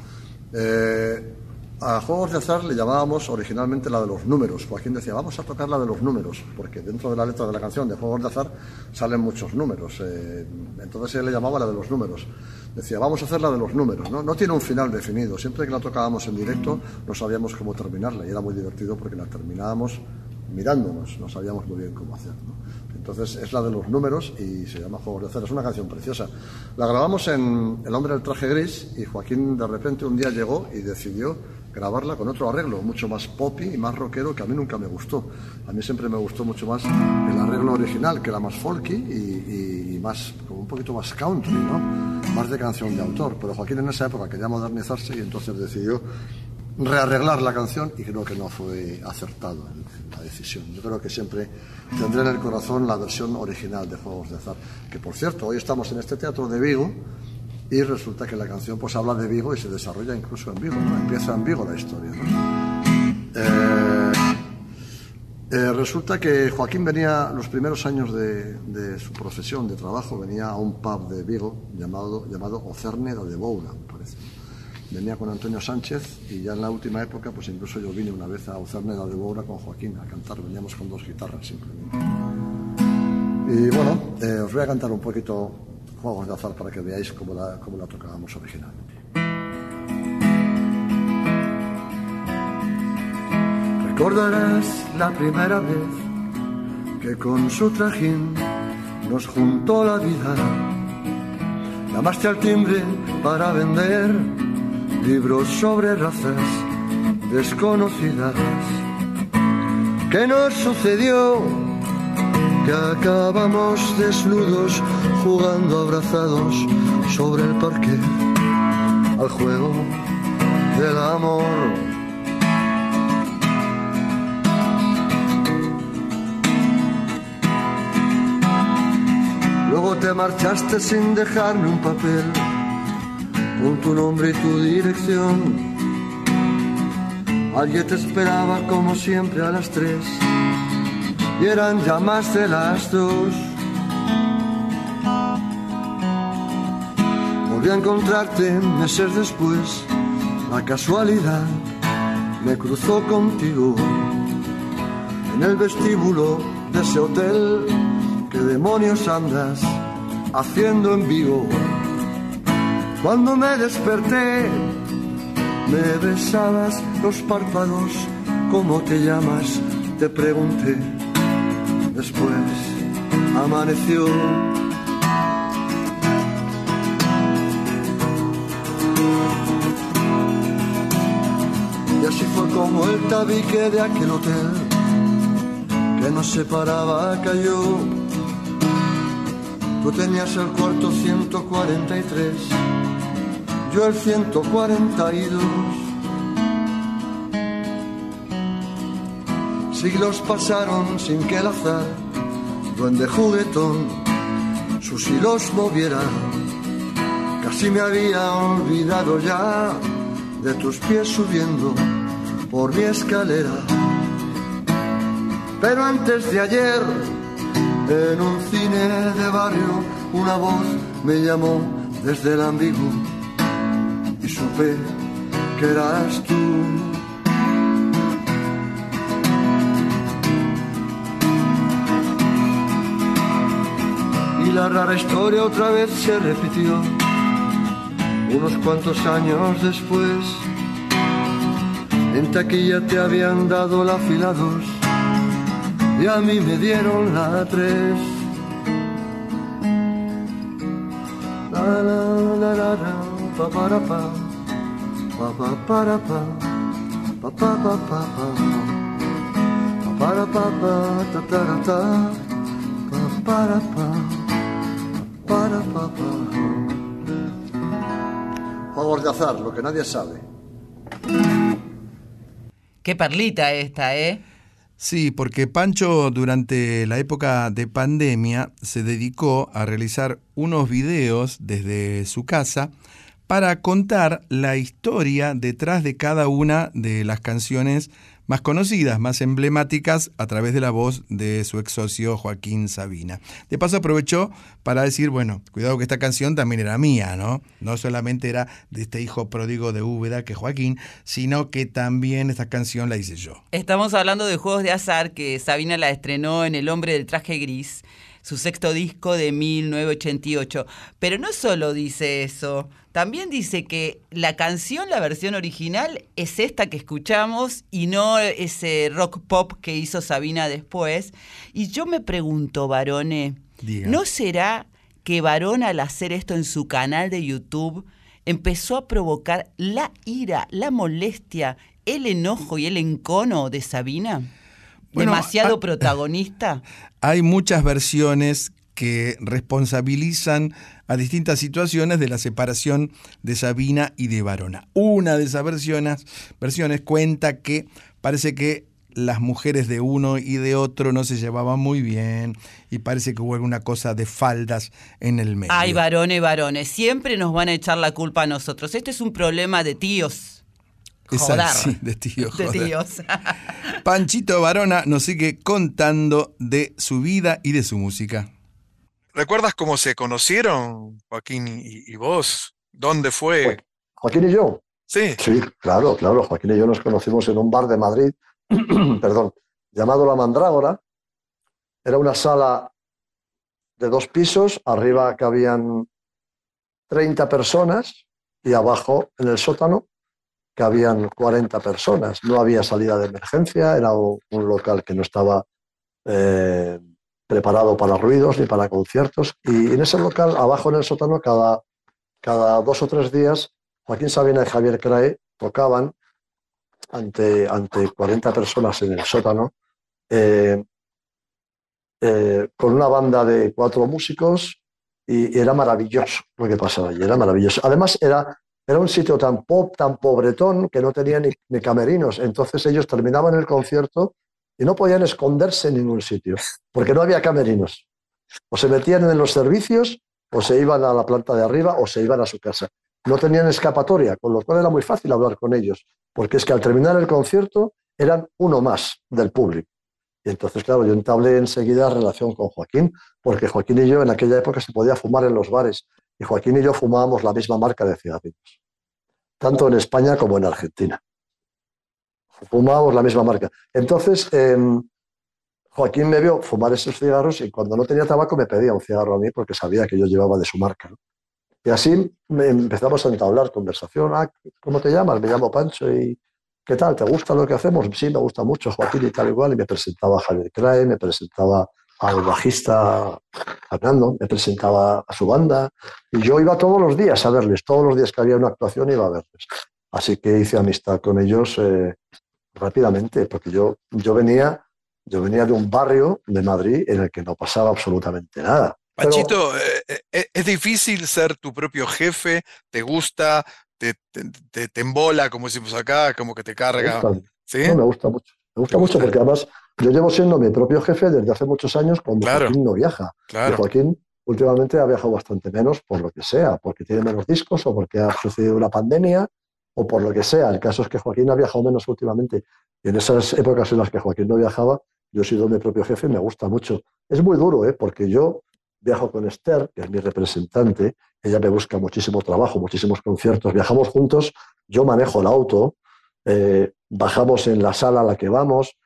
Eh, a Juegos de Azar le llamábamos originalmente la de los números. Joaquín decía, vamos a tocar la de los números, porque dentro de la letra de la canción de Juegos de Azar salen muchos números. eh, entonces él le llamaba la de los números. Decía, vamos a hacer la de los números. ¿no? no tiene un final definido. Siempre que la tocábamos en directo no sabíamos cómo terminarla y era muy divertido porque la terminábamos mirándonos, no sabíamos muy bien cómo hacer. ¿no? Entonces es la de los números y se llama Juegos de Azar. Es una canción preciosa. La grabamos en El hombre del traje gris y Joaquín de repente un día llegó y decidió grabarla con otro arreglo, mucho más poppy y más rockero que a mí nunca me gustó. A mí siempre me gustó mucho más el arreglo original, que era más folky y, y- y más, como un poquito más country, ¿no? Más de canción de autor. Pero Joaquín en esa época quería modernizarse y entonces decidió rearreglar la canción y creo que no fue acertado la decisión. Yo creo que siempre tendré en el corazón la versión original de Juegos de Azar, que por cierto, hoy estamos en este teatro de Vigo y resulta que la canción pues habla de Vigo y se desarrolla incluso en Vigo, empieza en Vigo la historia. Eh, eh, resulta que Joaquín venía los primeros años de, su profesión, de trabajo, venía a un pub de Vigo llamado, llamado Ocerneda de Boura, me parece. Venía con Antonio Sánchez y ya en la última época, pues incluso yo vine una vez a Ocerneda de Boura con Joaquín a cantar, veníamos con dos guitarras simplemente. Y bueno, eh, os voy a cantar un poquito Juegos de Azar para que veáis cómo la, cómo la tocábamos originalmente. Recordarás la primera vez que con su trajín nos juntó la vida. Llamaste al timbre para vender libros sobre razas desconocidas. ¿Qué nos sucedió? Que acabamos desnudos jugando abrazados sobre el parque al juego del amor. Luego te marchaste sin dejarme un papel con tu nombre y tu dirección. Alguien te esperaba como siempre a las tres y eran ya más de las dos. Volví a encontrarte meses después, la casualidad me cruzó contigo en el vestíbulo de ese hotel. ¿Qué demonios andas haciendo en vivo? Cuando me desperté, me besabas los párpados. ¿Cómo te llamas? Te pregunté. Después amaneció. Y así fue como el tabique de aquel hotel que nos separaba cayó. Tú tenías el cuarto 143, yo el 142. Siglos pasaron sin que el azar, duende juguetón, sus hilos moviera. Casi me había olvidado ya de tus pies subiendo por mi escalera. Pero antes de ayer, en un cine de barrio, una voz me llamó desde el ambiguo supe que eras tú. Y la rara historia otra vez se repitió, unos cuantos años después. En taquilla te habían dado la fila dos y a mí me dieron la tres. La la la la la, pa, pa pa para pa, pa pa pa pa pa, pa para pa pa, ta ta ra, ta, pa para pa, para pa pa. Juegos de azar, lo que nadie sabe. Qué perlita esta, ¿eh? Sí, porque Pancho durante la época de pandemia se dedicó a realizar unos videos desde su casa para contar la historia detrás de cada una de las canciones más conocidas, más emblemáticas, a través de la voz de su ex socio Joaquín Sabina. De paso aprovechó para decir, bueno, cuidado que esta canción también era mía, ¿no? No solamente era de este hijo pródigo de Úbeda, que Joaquín, sino que también esta canción la hice yo. Estamos hablando de Juegos de Azar, que Sabina la estrenó en El Hombre del Traje Gris, su sexto disco de 1988. Pero no solo dice eso, también dice que la canción, la versión original, es esta que escuchamos y no ese rock pop que hizo Sabina después. Y yo me pregunto, Varone, Diga. ¿no será que Varón al hacer esto en su canal de YouTube empezó a provocar la ira, la molestia, el enojo y el encono de Sabina? Bueno, ¿Demasiado protagonista? Hay muchas versiones que responsabilizan a distintas situaciones de la separación de Sabina y de Varona. Una de esas versiones, versiones cuenta que parece que las mujeres de uno y de otro no se llevaban muy bien y parece que hubo alguna cosa de faldas en el medio. Ay, varones, varones, siempre nos van a echar la culpa a nosotros. Este es un problema de tíos. Esa, sí, de tío. De joder. tíos. Panchito Varona nos sigue contando de su vida y de su música. ¿Recuerdas cómo se conocieron, Joaquín y, y vos? ¿Dónde fue? Joaquín y yo. Sí. Sí, claro, claro. Joaquín y yo nos conocimos en un bar de Madrid, perdón, llamado La Mandrágora. Era una sala de dos pisos, arriba cabían 30 personas y abajo, en el sótano, cabían 40 personas. No había salida de emergencia, era un, local que no estaba eh, preparado para ruidos ni para conciertos. Y en ese local, abajo en el sótano, cada, cada dos o tres días, Joaquín Sabina y Javier Crae tocaban ante, ante 40 personas en el sótano, eh, eh, con una banda de cuatro músicos, y era maravilloso lo que pasaba allí, era maravilloso. Además, era, era un sitio tan pop, tan pobretón, que no tenía ni, ni camerinos. Entonces ellos terminaban el concierto y no podían esconderse en ningún sitio, porque no había camerinos. O se metían en los servicios, o se iban a la planta de arriba, o se iban a su casa. No tenían escapatoria, con lo cual era muy fácil hablar con ellos, porque es que al terminar el concierto eran uno más del público. Y entonces, claro, yo entablé enseguida relación con Joaquín, porque Joaquín y yo en aquella época se podía fumar en los bares, y Joaquín y yo fumábamos la misma marca de cigarrillos, tanto en España como en Argentina. Fumábamos la misma marca. Entonces, em, Joaquín me vio fumar esos cigarros y cuando no tenía tabaco me pedía un cigarro a mí porque sabía que yo llevaba de su marca. Y así empezamos a entablar conversación. Ah, ¿Cómo te llamas? Me llamo Pancho y ¿qué tal? ¿Te gusta lo que hacemos? Sí, me gusta mucho Joaquín y tal igual. Y me presentaba a Javier Crae, me presentaba al bajista Fernando, me presentaba a su banda y yo iba todos los días a verles, todos los días que había una actuación iba a verles. Así que hice amistad con ellos eh, rápidamente, porque yo, yo, venía, yo venía de un barrio de Madrid en el que no pasaba absolutamente nada. Pero- Panchito, eh, eh, ¿es difícil ser tu propio jefe? ¿Te gusta? ¿Te, te, te- te embola, como decimos acá, como que te Me carga? gusta, ¿Sí? no, me gusta mucho. Me gusta mucho porque además yo llevo siendo mi propio jefe desde hace muchos años cuando Claro. Joaquín no viaja. Claro. Joaquín últimamente ha viajado bastante menos por lo que sea, porque tiene menos discos o porque ha sucedido una pandemia o por lo que sea. El caso es que Joaquín ha viajado menos últimamente. Y en esas épocas en las que Joaquín no viajaba, yo he sido mi propio jefe y me gusta mucho. Es muy duro, ¿eh? porque yo viajo con Esther, que es mi representante. Ella me busca muchísimo trabajo, muchísimos conciertos. Viajamos juntos, yo manejo el auto, eh, bajamos en la sala a la que vamos,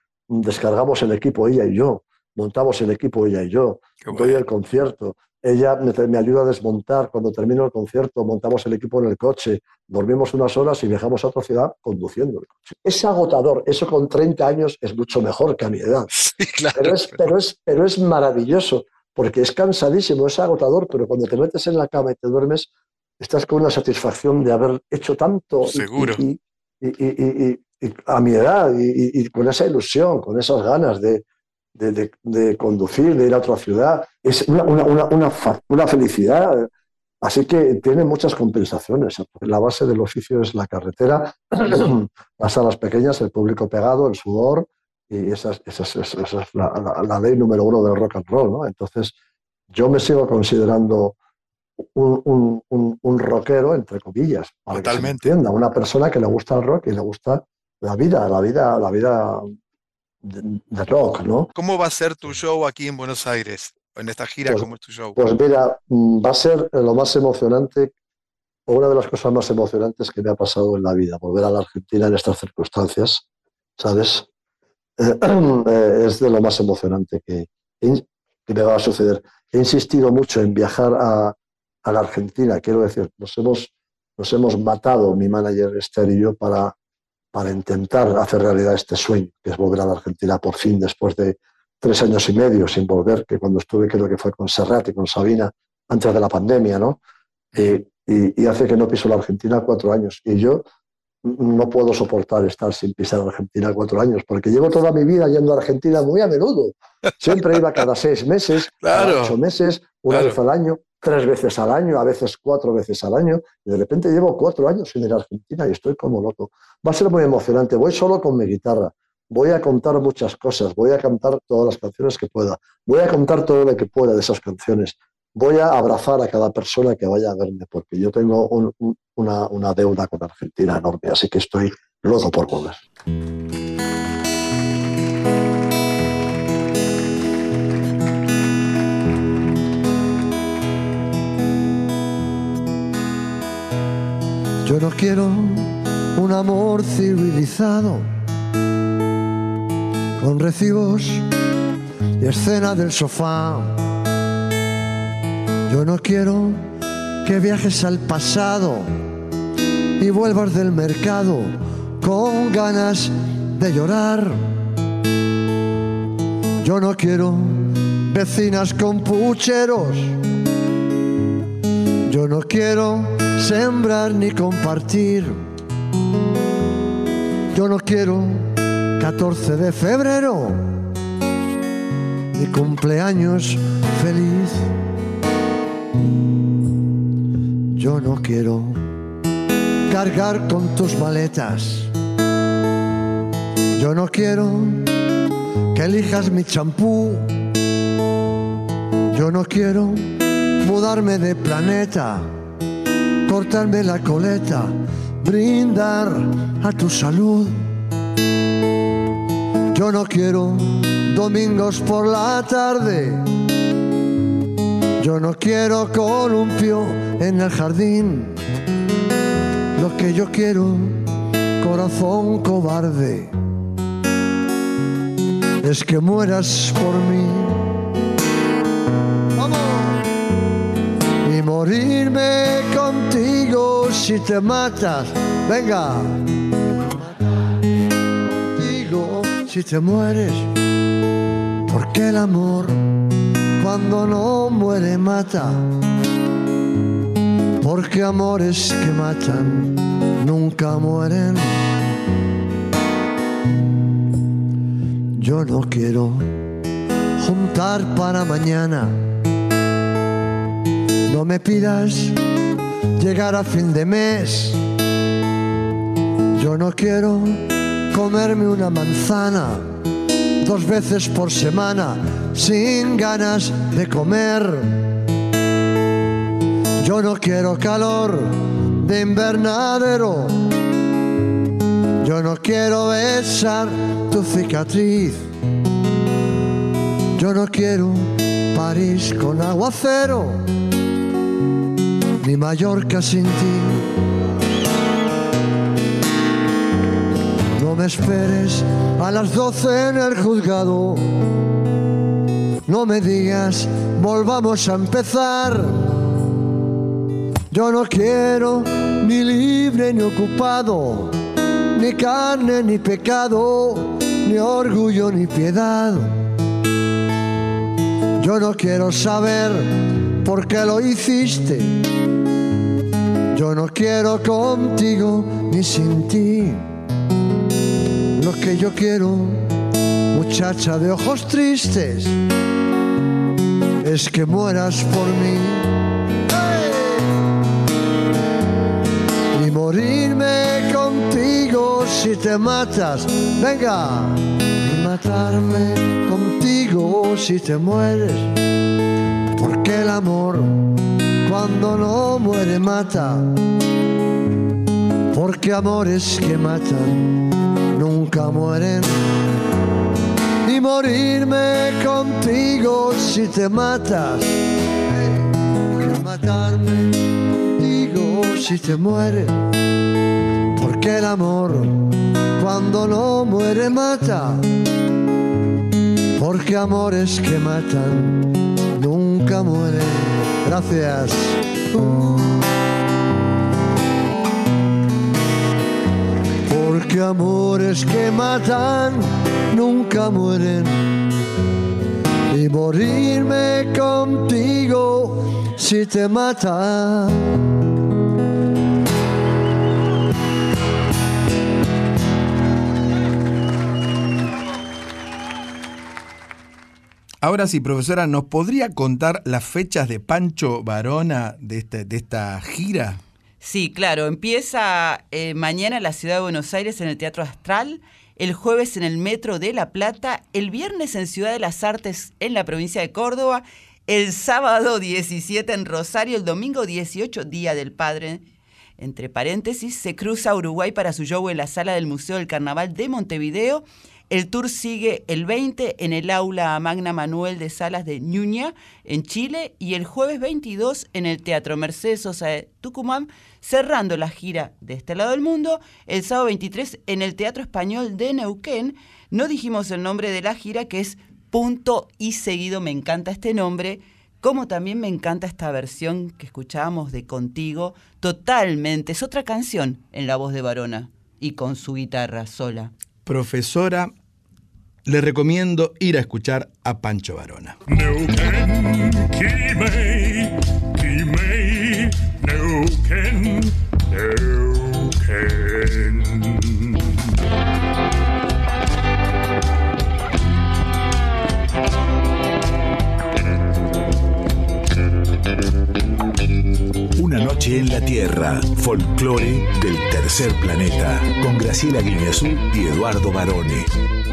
descargamos el equipo ella y yo, montamos el equipo ella y yo, doy el concierto. Ella me, me ayuda a desmontar. Cuando termino el concierto, montamos el equipo en el coche, dormimos unas horas y viajamos a otra ciudad conduciendo el coche. Es agotador. Eso con 30 años es mucho mejor que a mi edad. pero, es, pero, es, pero es maravilloso porque es cansadísimo, es agotador, pero cuando te metes en la cama y te duermes, estás con una satisfacción de haber hecho tanto. Seguro. Y a mi edad, y, y- con esa ilusión, con esas ganas de, de, de- de conducir, de ir a otra ciudad. Es una, una, una, una, felicidad. Así que tiene muchas compensaciones. La base del oficio es la carretera, las salas pequeñas, el público pegado, el sudor, y esa, es- esa es- esa es la, la- la ley número uno del rock and roll. ¿no? Entonces, yo me sigo considerando un, un, un, un rockero, entre comillas, para que se Totalmente. entienda, una persona que le gusta el rock y le gusta la vida, la vida, la vida de, de rock, ¿no? ¿Cómo va a ser tu show aquí en Buenos Aires? En esta gira, Pues- ¿cómo es tu show? Pues mira, mm, va a ser lo más emocionante, o una de las cosas más emocionantes que me ha pasado en la vida, volver a la Argentina en estas circunstancias, ¿sabes? Eh, eh, es de lo más emocionante que, que me va a suceder. He insistido mucho en viajar a, a la Argentina, quiero decir, nos hemos, nos hemos matado, mi manager Esther y yo, para, para intentar hacer realidad este sueño, que es volver a la Argentina por fin, después de tres años y medio sin volver, que cuando estuve creo que fue con Serrat y con Sabina, antes de la pandemia, ¿no? Eh, y, y hace que no piso la Argentina cuatro años. Y yo no puedo soportar estar sin pisar Argentina cuatro años, porque llevo toda mi vida yendo a Argentina muy a menudo. Siempre iba cada seis meses, cada ocho meses, una Claro. vez al año, tres veces al año, a veces cuatro veces al año, y de repente llevo cuatro años sin ir a Argentina y estoy como loco. Va a ser muy emocionante. Voy solo con mi guitarra. Voy a contar muchas cosas. Voy a cantar todas las canciones que pueda. Voy a contar todo lo que pueda de esas canciones. Voy a abrazar a cada persona que vaya a verme, porque yo tengo un- un- una, una deuda con Argentina enorme. Así que estoy loco por volver. Yo no quiero un amor civilizado con recibos y escena del sofá. Yo no quiero que viajes al pasado y vuelvas del mercado con ganas de llorar. Yo no quiero vecinas con pucheros. Yo no quiero sembrar ni compartir. Yo no quiero 14 de febrero ni cumpleaños feliz. Yo no quiero cargar con tus maletas. Yo no quiero que elijas mi champú. Yo no quiero mudarme de planeta, cortarme la coleta, brindar a tu salud. Yo no quiero domingos por la tarde. Yo no quiero columpio en el jardín. Lo que yo quiero, corazón cobarde, es que mueras por mí. Morirme contigo si te matas. Venga. Contigo si te mueres. Porque el amor cuando no muere mata. Porque amores que matan nunca mueren. Yo no quiero juntar para mañana. No me pidas llegar a fin de mes. Yo no quiero comerme una manzana dos veces por semana sin ganas de comer. Yo no quiero calor de invernadero. Yo no quiero besar tu cicatriz. Yo no quiero París con aguacero, ni Mallorca sin ti. No me esperes a las doce en el juzgado. No me digas, volvamos a empezar. Yo no quiero ni libre ni ocupado, ni carne ni pecado, ni orgullo ni piedad. Yo no quiero saber por qué lo hiciste. Yo no quiero contigo ni sin ti. Lo que yo quiero, muchacha de ojos tristes, es que mueras por mí. Y morirme contigo si te matas. Venga, y matarme contigo si te mueres. Porque el amor, cuando no muere, mata. Porque amores que matan nunca mueren. Y morirme contigo si te matas. Matarme contigo si te mueres. Porque el amor cuando no muere mata. Porque amores que matan nunca mueren. Gracias. Porque amores que matan nunca mueren. Y morirme contigo si te mata. Ahora sí, profesora, ¿nos podría contar las fechas de Pancho Varona de, este, esta gira? Sí, claro. Empieza eh, mañana en la ciudad de Buenos Aires en el Teatro Astral, el jueves en el Metro de La Plata, el viernes en Ciudad de las Artes en la provincia de Córdoba, el sábado 17 en Rosario, el domingo 18, Día del Padre, entre paréntesis, se cruza Uruguay para su show en la sala del Museo del Carnaval de Montevideo. El tour sigue el 20 en el aula Magna Manuel de Salas de Ñuña, en Chile, y el jueves 22 en el Teatro Mercedes Sosa de Tucumán, cerrando la gira de este lado del mundo, el sábado 23 en el Teatro Español de Neuquén. No dijimos el nombre de la gira, que es Punto y Seguido. Me encanta este nombre como también me encanta esta versión que escuchábamos de Contigo, totalmente, es otra canción en la voz de Varona y con su guitarra sola. Profesora, le recomiendo ir a escuchar a Pancho Varona. Una noche en la Tierra, folclore del tercer planeta, con Graciela Guineazú y Eduardo Barone.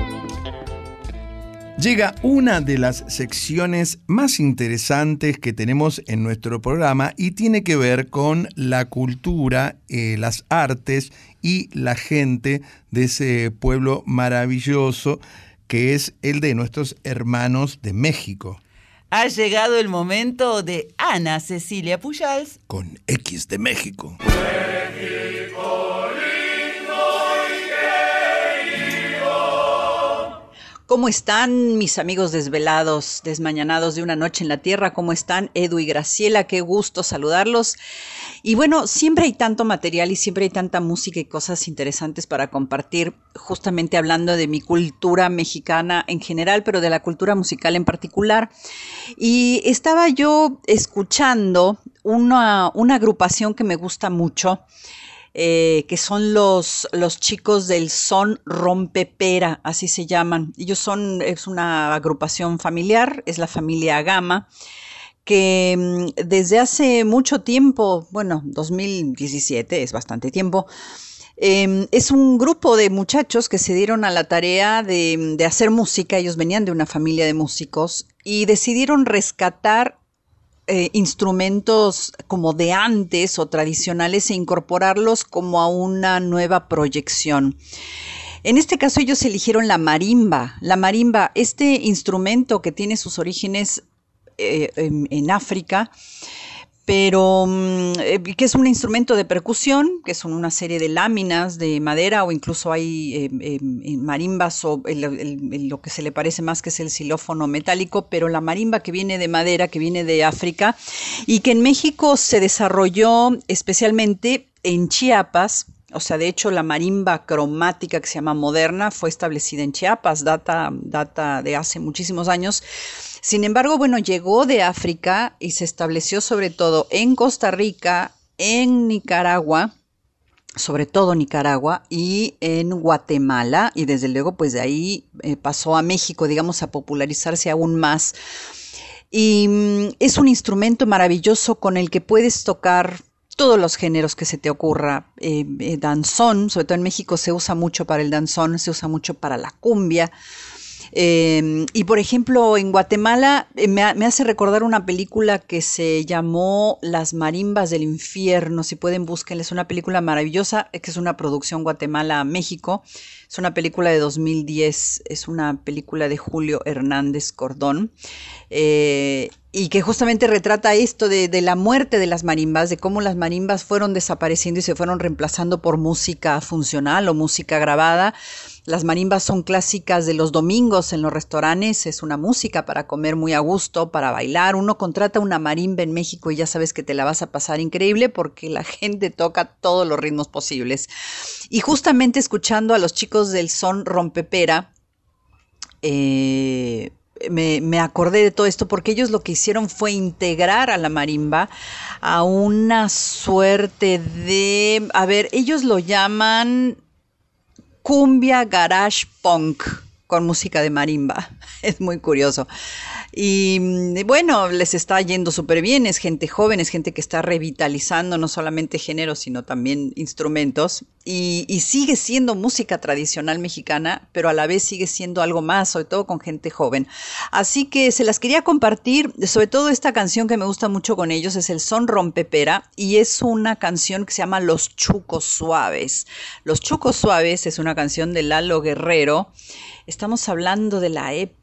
Llega una de las secciones más interesantes que tenemos en nuestro programa y tiene que ver con la cultura, eh, las artes y la gente de ese pueblo maravilloso que es el de nuestros hermanos de México. Ha llegado el momento de Ana Cecilia Pujals con X de México. ¿Cómo están mis amigos desvelados, desmañanados de una noche en la tierra? ¿Cómo están Edu y Graciela? Qué gusto saludarlos. Y bueno, siempre hay tanto material y siempre hay tanta música y cosas interesantes para compartir, justamente hablando de mi cultura mexicana en general, pero de la cultura musical en particular. Y estaba yo escuchando una, una agrupación que me gusta mucho. Eh, que son los, los chicos del Son Rompepera, así se llaman. Ellos son, es una agrupación familiar, es la familia Gama, que mm, desde hace mucho tiempo, bueno, 2017 es bastante tiempo, eh, es un grupo de muchachos que se dieron a la tarea de, de hacer música, ellos venían de una familia de músicos y decidieron rescatar eh, instrumentos como de antes o tradicionales e incorporarlos como a una nueva proyección. En este caso ellos eligieron la marimba. La marimba, este instrumento que tiene sus orígenes eh, en, en África, pero mm, eh, que es un instrumento de percusión, que son una serie de láminas de madera o incluso hay eh, eh, marimbas o el- lo que se le parece más que es el xilófono metálico, pero la marimba que viene de madera, que viene de África y que en México se desarrolló especialmente en Chiapas, o sea, de hecho la marimba cromática que se llama moderna fue establecida en Chiapas, data, data de hace muchísimos años. Sin embargo, bueno, llegó de África y se estableció sobre todo en Costa Rica, en Nicaragua, sobre todo Nicaragua y en Guatemala y desde luego pues de ahí eh, pasó a México, digamos, a popularizarse aún más. Y mm, es un instrumento maravilloso con el que puedes tocar todos los géneros que se te ocurra. Eh, eh, danzón, sobre todo en México se usa mucho para el danzón, se usa mucho para la cumbia. Eh, y por ejemplo, en Guatemala eh, me, ha- me hace recordar una película que se llamó Las Marimbas del Infierno. Si pueden, búsquenla. Es una película maravillosa, que es una producción Guatemala-México. Es una película de 2010, es una película de Julio Hernández Cordón. eh, y que justamente retrata esto de, de la muerte de las marimbas, de cómo las marimbas fueron desapareciendo y se fueron reemplazando por música funcional o música grabada. Las marimbas son clásicas de los domingos en los restaurantes, es una música para comer muy a gusto, para bailar. Uno contrata una marimba en México y ya sabes que te la vas a pasar increíble porque la gente toca todos los ritmos posibles. Y justamente escuchando a los chicos del son rompepera, eh, me, me acordé de todo esto porque ellos lo que hicieron fue integrar a la marimba a una suerte de, a ver, ellos lo llaman cumbia garage punk con música de marimba. Es muy curioso. Y mm, bueno, les está yendo súper bien, es gente joven, es gente que está revitalizando no solamente géneros, sino también instrumentos. Y, y sigue siendo música tradicional mexicana, pero a la vez sigue siendo algo más, sobre todo con gente joven. Así que se las quería compartir, sobre todo esta canción que me gusta mucho con ellos es el Son Rompepera y es una canción que se llama Los Chucos Suaves. Los Chucos Suaves es una canción de Lalo Guerrero. Estamos hablando de la época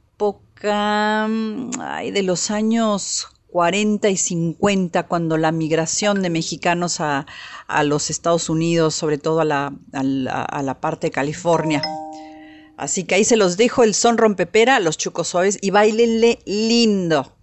ay, de los años 40 y 50, cuando la migración de mexicanos a, a los Estados Unidos, sobre todo a la, a la- a la parte de California. Así que ahí se los dejo el son rompepera, los chucos suaves y bailenle lindo.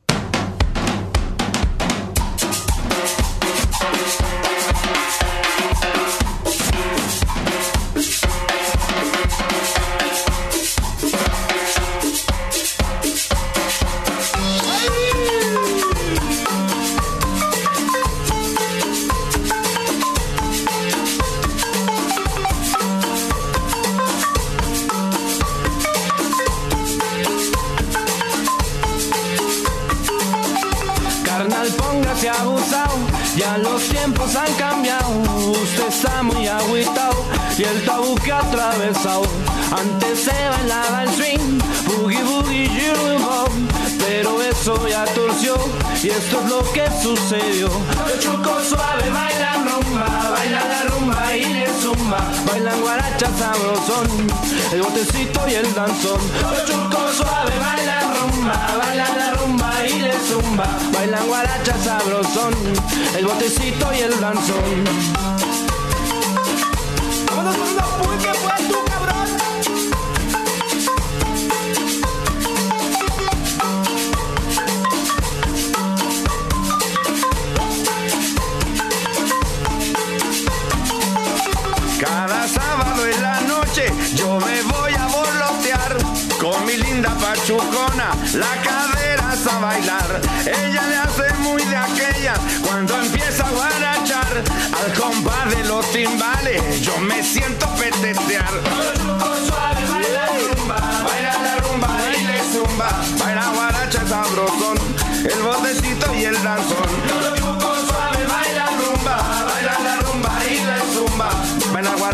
Que sucedió. Los chucos suave bailan rumba, bailan la rumba y le zumba, bailan guaracha sabrosón, el botecito y el danzón. Los chucos suave bailan rumba, bailan la rumba y le zumba, bailan guaracha sabrosón, el botecito y el danzón.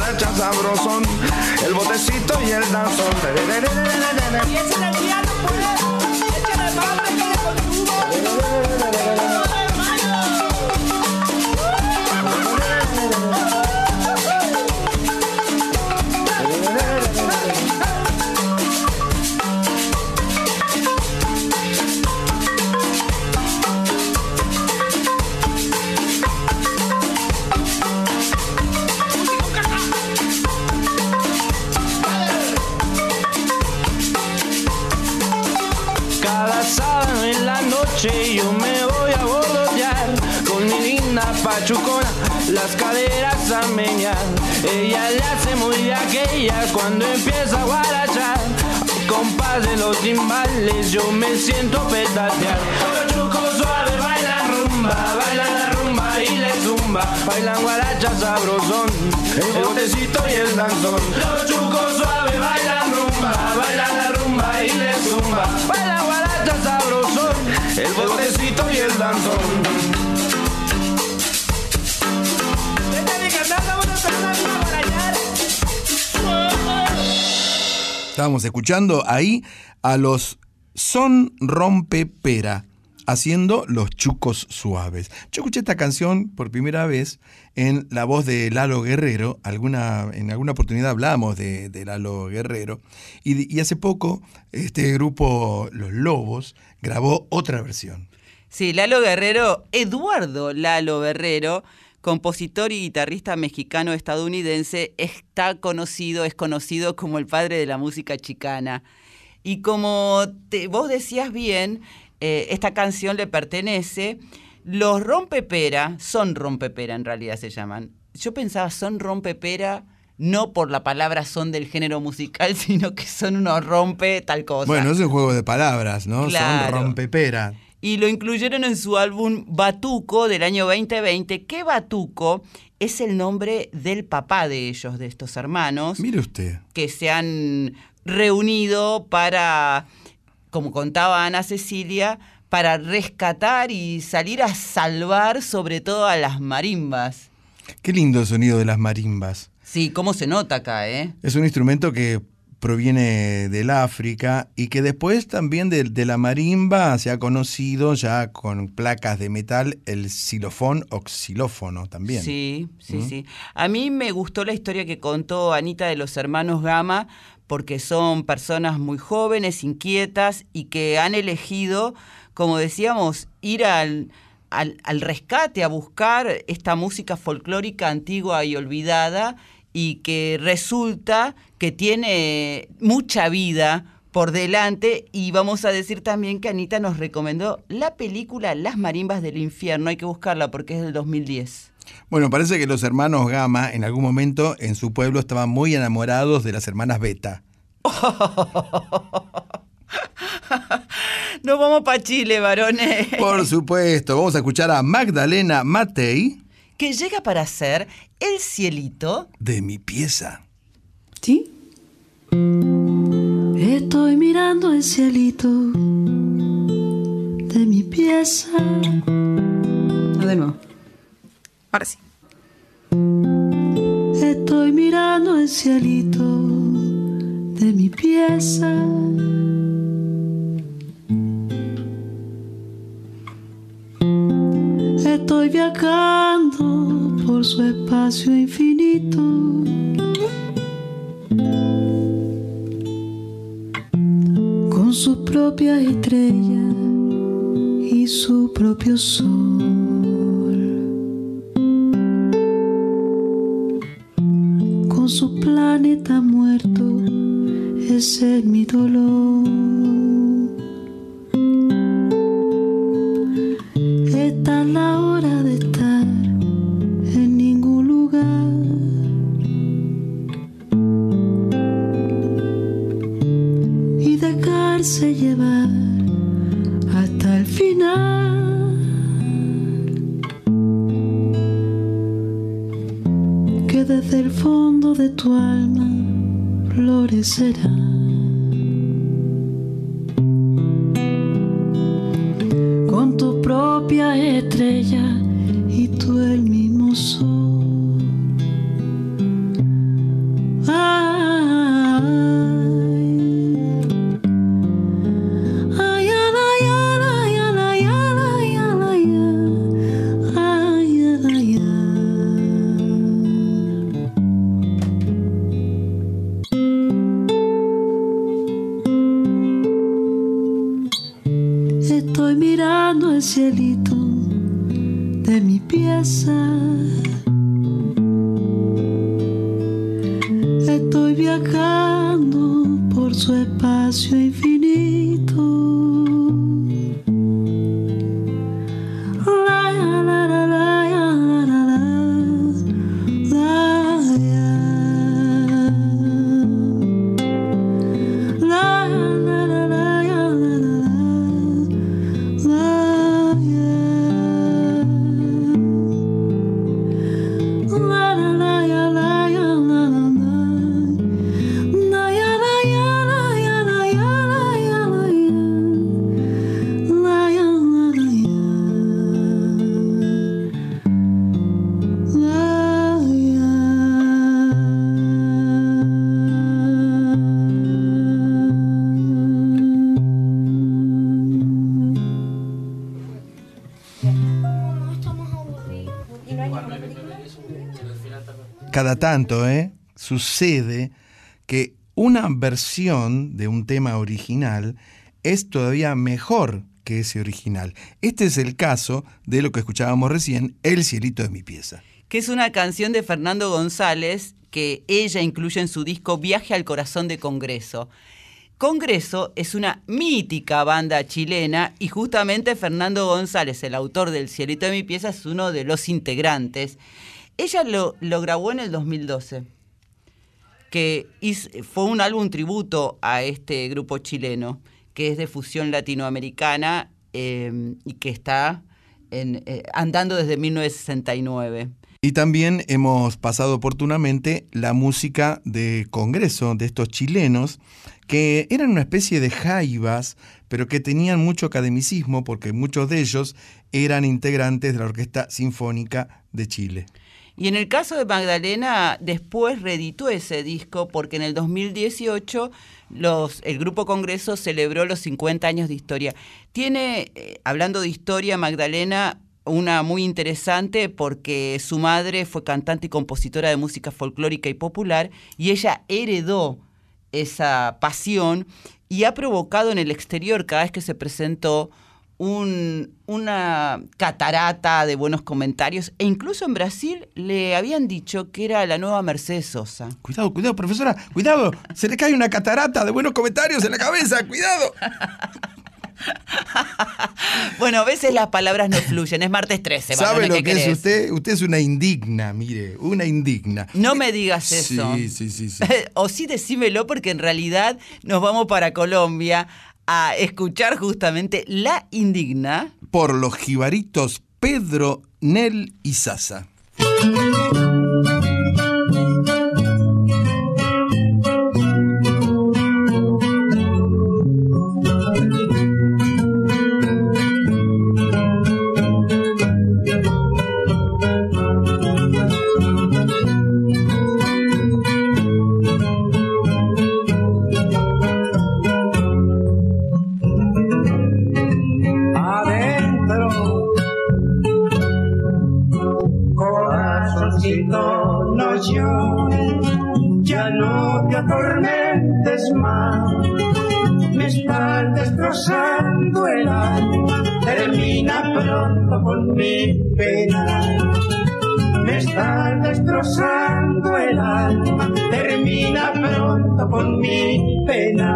Guaracha sabrosón, el botecito y el danzón. Ella le hace muy de aquella cuando empieza a guarachar. Compás de los timbales yo me siento petatear. Los chucos suave bailan rumba, bailan la rumba y le zumba. Bailan guaracha sabrosón, el botecito y el danzón. Los chucos suave bailan rumba, bailan la rumba y le zumba. Bailan guaracha sabrosón, el botecito y el danzón. Estábamos escuchando ahí a los Son Rompepera haciendo los chucos suaves. Yo escuché esta canción por primera vez en la voz de Lalo Guerrero. Alguna, en alguna oportunidad hablamos de, Lalo Guerrero. Y, y hace poco este grupo Los Lobos grabó otra versión. Sí, Lalo Guerrero, Eduardo Lalo Guerrero, compositor y guitarrista mexicano-estadounidense, está conocido, es conocido como el padre de la música chicana. Y como te- vos decías bien, eh, esta canción le pertenece. Los rompepera, son rompepera en realidad se llaman. Yo pensaba son rompepera no por la palabra son del género musical, sino que son unos rompe tal cosa. Bueno, es un juego de palabras, ¿no? Claro. Son Rompepera. Y lo incluyeron en su álbum Batuco del año 2020, que Batuco es el nombre del papá de ellos, de estos hermanos, Mire usted. que se han reunido para como contaba Ana Cecilia, para rescatar y salir a salvar sobre todo a las marimbas. Qué lindo el sonido de las marimbas. Sí, cómo se nota acá, ¿eh? Es un instrumento que proviene del África y que después también de, de la marimba se ha conocido ya con placas de metal el xilofón o xilófono también. Sí, sí, ¿Mm? sí. A mí me gustó la historia que contó Anita de los hermanos Gama porque son personas muy jóvenes, inquietas y que han elegido, como decíamos, ir al, al, al rescate, a buscar esta música folclórica antigua y olvidada y que resulta que tiene mucha vida por delante y vamos a decir también que Anita nos recomendó la película Las marimbas del infierno, hay que buscarla porque es del 2010. Bueno, parece que los hermanos Gama en algún momento en su pueblo estaban muy enamorados de las hermanas Beta. Nos vamos para Chile, varones. Por supuesto, vamos a escuchar a Magdalena Matei Que llega para ser el cielito de mi pieza. ¿Sí? Estoy mirando el cielito de mi pieza. No, de nuevo. Ahora sí. Estoy mirando el cielito de mi pieza. Estoy viajando por su espacio infinito. Con sus propias estrellas y su propio sol. Con su planeta muerto, ese es mi dolor. Tu alma florecerá. Cada tanto, ¿eh? Sucede que una versión de un tema original es todavía mejor que ese original. Este es el caso de lo que escuchábamos recién, El cielito de mi pieza. que es una canción de Fernando González que ella incluye en su disco Viaje al Corazón de Congreso. Congreso es una mítica banda chilena y justamente Fernando González, el autor del Cielito de mi pieza, es uno de los integrantes. Ella lo, grabó en el 2012, que fue un álbum tributo a este grupo chileno, que es de fusión latinoamericana eh, y que está en, eh, andando desde 1969. Y también hemos pasado oportunamente la música de Congreso de estos chilenos, que eran una especie de jaivas, pero que tenían mucho academicismo porque muchos de ellos eran integrantes de la Orquesta Sinfónica de Chile. Y en el caso de Magdalena, después reeditó ese disco porque en el 2018 los, el Grupo Congreso celebró los 50 años de historia. Tiene, eh, hablando de historia, Magdalena, una muy interesante porque su madre fue cantante y compositora de música folclórica y popular y ella heredó esa pasión y ha provocado en el exterior, cada vez que se presentó, un- una catarata de buenos comentarios e incluso en Brasil le habían dicho que era la nueva Mercedes Sosa. Cuidado, cuidado, profesora, cuidado, se le cae una catarata de buenos comentarios en la cabeza, cuidado. Bueno, a veces las palabras no fluyen, es martes 13. ¿Sabe lo ¿qué que es usted? Usted es una indigna, mire, una indigna. No me digas eso. Sí, sí, sí, sí. o sí decímelo porque en realidad nos vamos para Colombia a escuchar justamente La Indigna. Por los jibaritos Pedro, Nel y Sasa. Mi pena.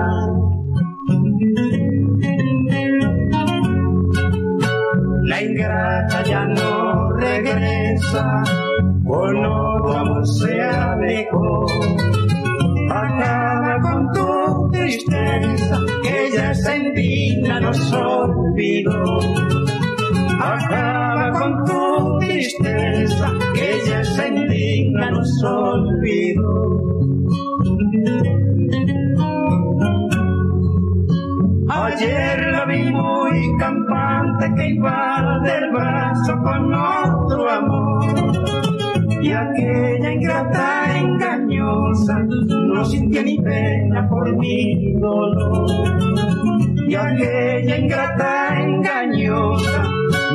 La ingrata ya no regresa, con otro amor se alejó. Acaba con tu tristeza, que ella se indigna, nos olvidó. Acaba con tu tristeza, que ella se indigna, nos olvidó. Del brazo con otro amor. Y aquella ingrata engañosa no sintió ni pena por mi dolor. Y aquella ingrata engañosa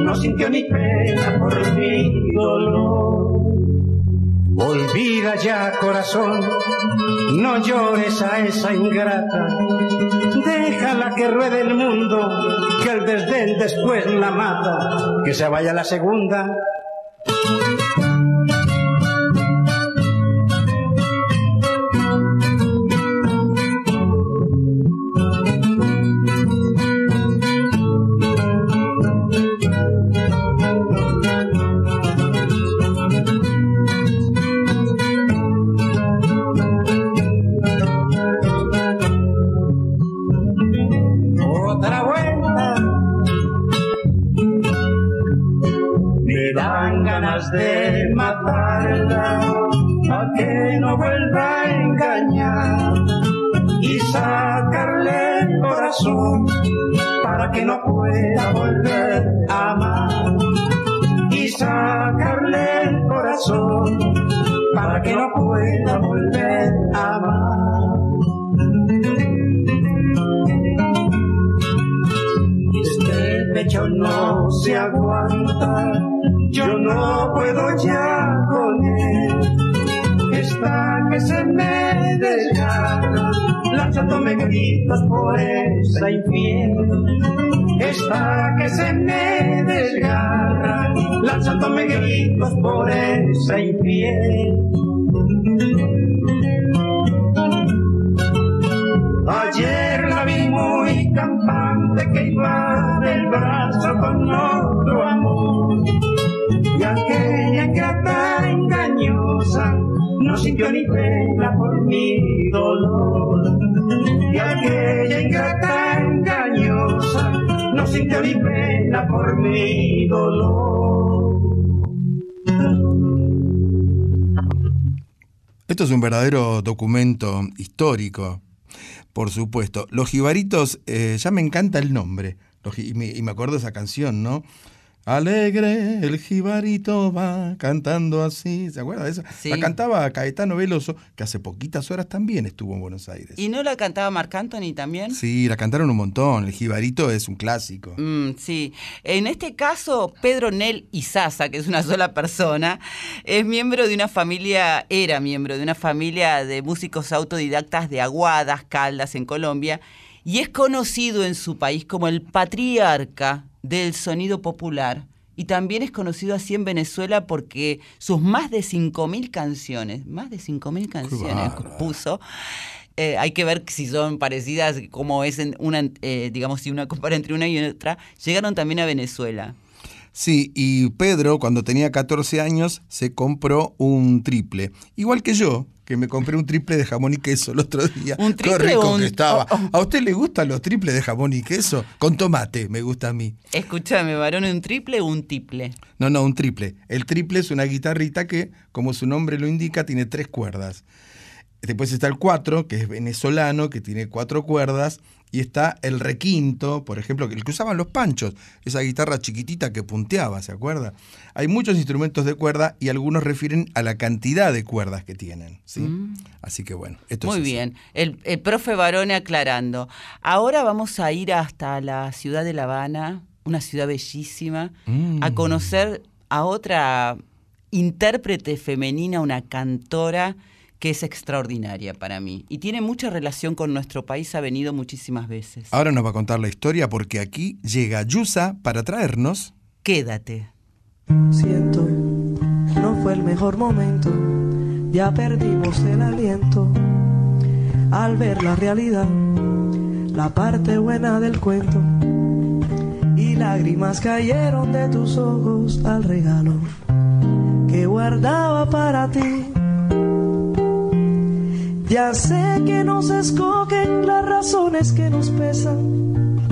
no sintió ni pena por mi dolor. Olvida ya corazón, no llores a esa ingrata. Que ruede el mundo, que el desdén después la mata. Que se vaya la segunda. Verdadero documento histórico, por supuesto. Los jibaritos, eh, ya me encanta el nombre. Los y, me, y me acuerdo esa canción, ¿no? Alegre, el jibarito va cantando así. ¿Se acuerda de eso? Sí. La cantaba Caetano Veloso, que hace poquitas horas también estuvo en Buenos Aires. ¿Y no la cantaba Marc Anthony también? Sí, la cantaron un montón. El jibarito es un clásico. Mm, sí. En este caso, Pedro Nel Izaza, que es una sola persona, es miembro de una familia, era miembro de una familia de músicos autodidactas de Aguadas, Caldas, en Colombia, y es conocido en su país como el patriarca del sonido popular. Y también es conocido así en Venezuela porque sus más de 5.000 canciones, más de 5.000 canciones bárbaro. puso, eh, hay que ver si son parecidas, cómo es en una, eh, digamos, si una compara entre una y otra, llegaron también a Venezuela. Sí, y Pedro, cuando tenía 14 años, se compró un triple. Igual que yo, que me compré un triple de jamón y queso el otro día. ¿Un Qué triple rico o un- que estaba. oh, oh. ¿A usted le gustan los triples de jamón y queso? Con tomate, me gusta a mí. Escúchame, varón, ¿un triple o un tiple? No, no, un triple. El triple es una guitarrita que, como su nombre lo indica, tiene tres cuerdas. Después está el cuatro, que es venezolano, que tiene cuatro cuerdas. Y está el requinto, por ejemplo, el que usaban los panchos, esa guitarra chiquitita que punteaba, ¿se acuerda? Hay muchos instrumentos de cuerda y algunos refieren a la cantidad de cuerdas que tienen, ¿sí? Mm. Así que bueno, esto Muy es bien, el, el profe Barone aclarando. Ahora vamos a ir hasta la ciudad de La Habana, una ciudad bellísima, Mm. a conocer a otra intérprete femenina, una cantora que es extraordinaria para mí y tiene mucha relación con nuestro país, ha venido muchísimas veces. Ahora nos va a contar la historia porque aquí llega Yusa para traernos. Quédate. Siento, no fue el mejor momento, ya perdimos el aliento al ver la realidad, la parte buena del cuento. Y lágrimas cayeron de tus ojos al regalo que guardaba para ti. Ya sé que nos escogen las razones que nos pesan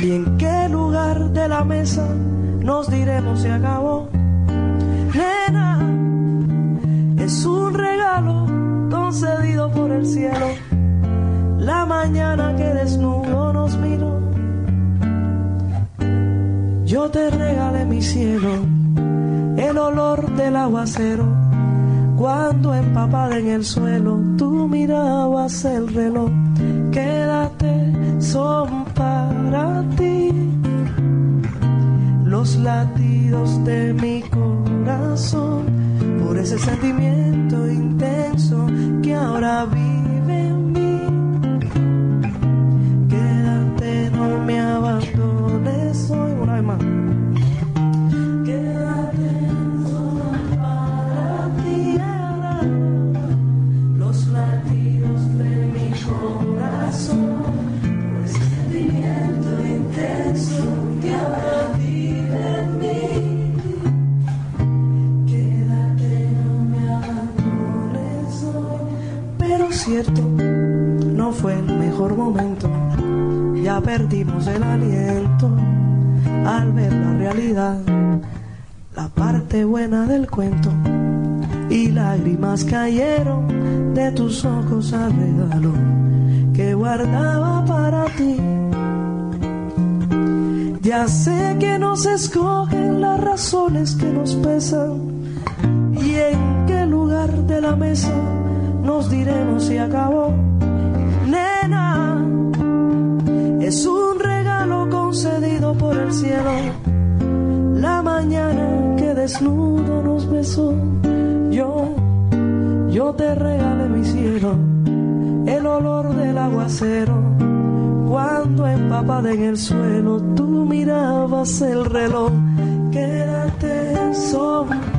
y en qué lugar de la mesa nos diremos se acabó. Nena, es un regalo concedido por el cielo. La mañana que desnudo nos miró, yo te regalé mi cielo, el olor del aguacero. Cuando empapada en el suelo, tú mirabas el reloj. Quédate, son para ti los latidos de mi corazón por ese sentimiento intenso que ahora vive en mí. No fue el mejor momento. Ya perdimos el aliento al ver la realidad, la parte buena del cuento. Y lágrimas cayeron de tus ojos al regalo que guardaba para ti. Ya sé que nos escogen las razones que nos pesan y en qué lugar de la mesa nos diremos si acabó. Nena, es un regalo concedido por el cielo. La mañana que desnudo nos besó, yo, yo te regalé mi cielo, el olor del aguacero. Cuando empapada en el suelo, tú mirabas el reloj. Quédate, son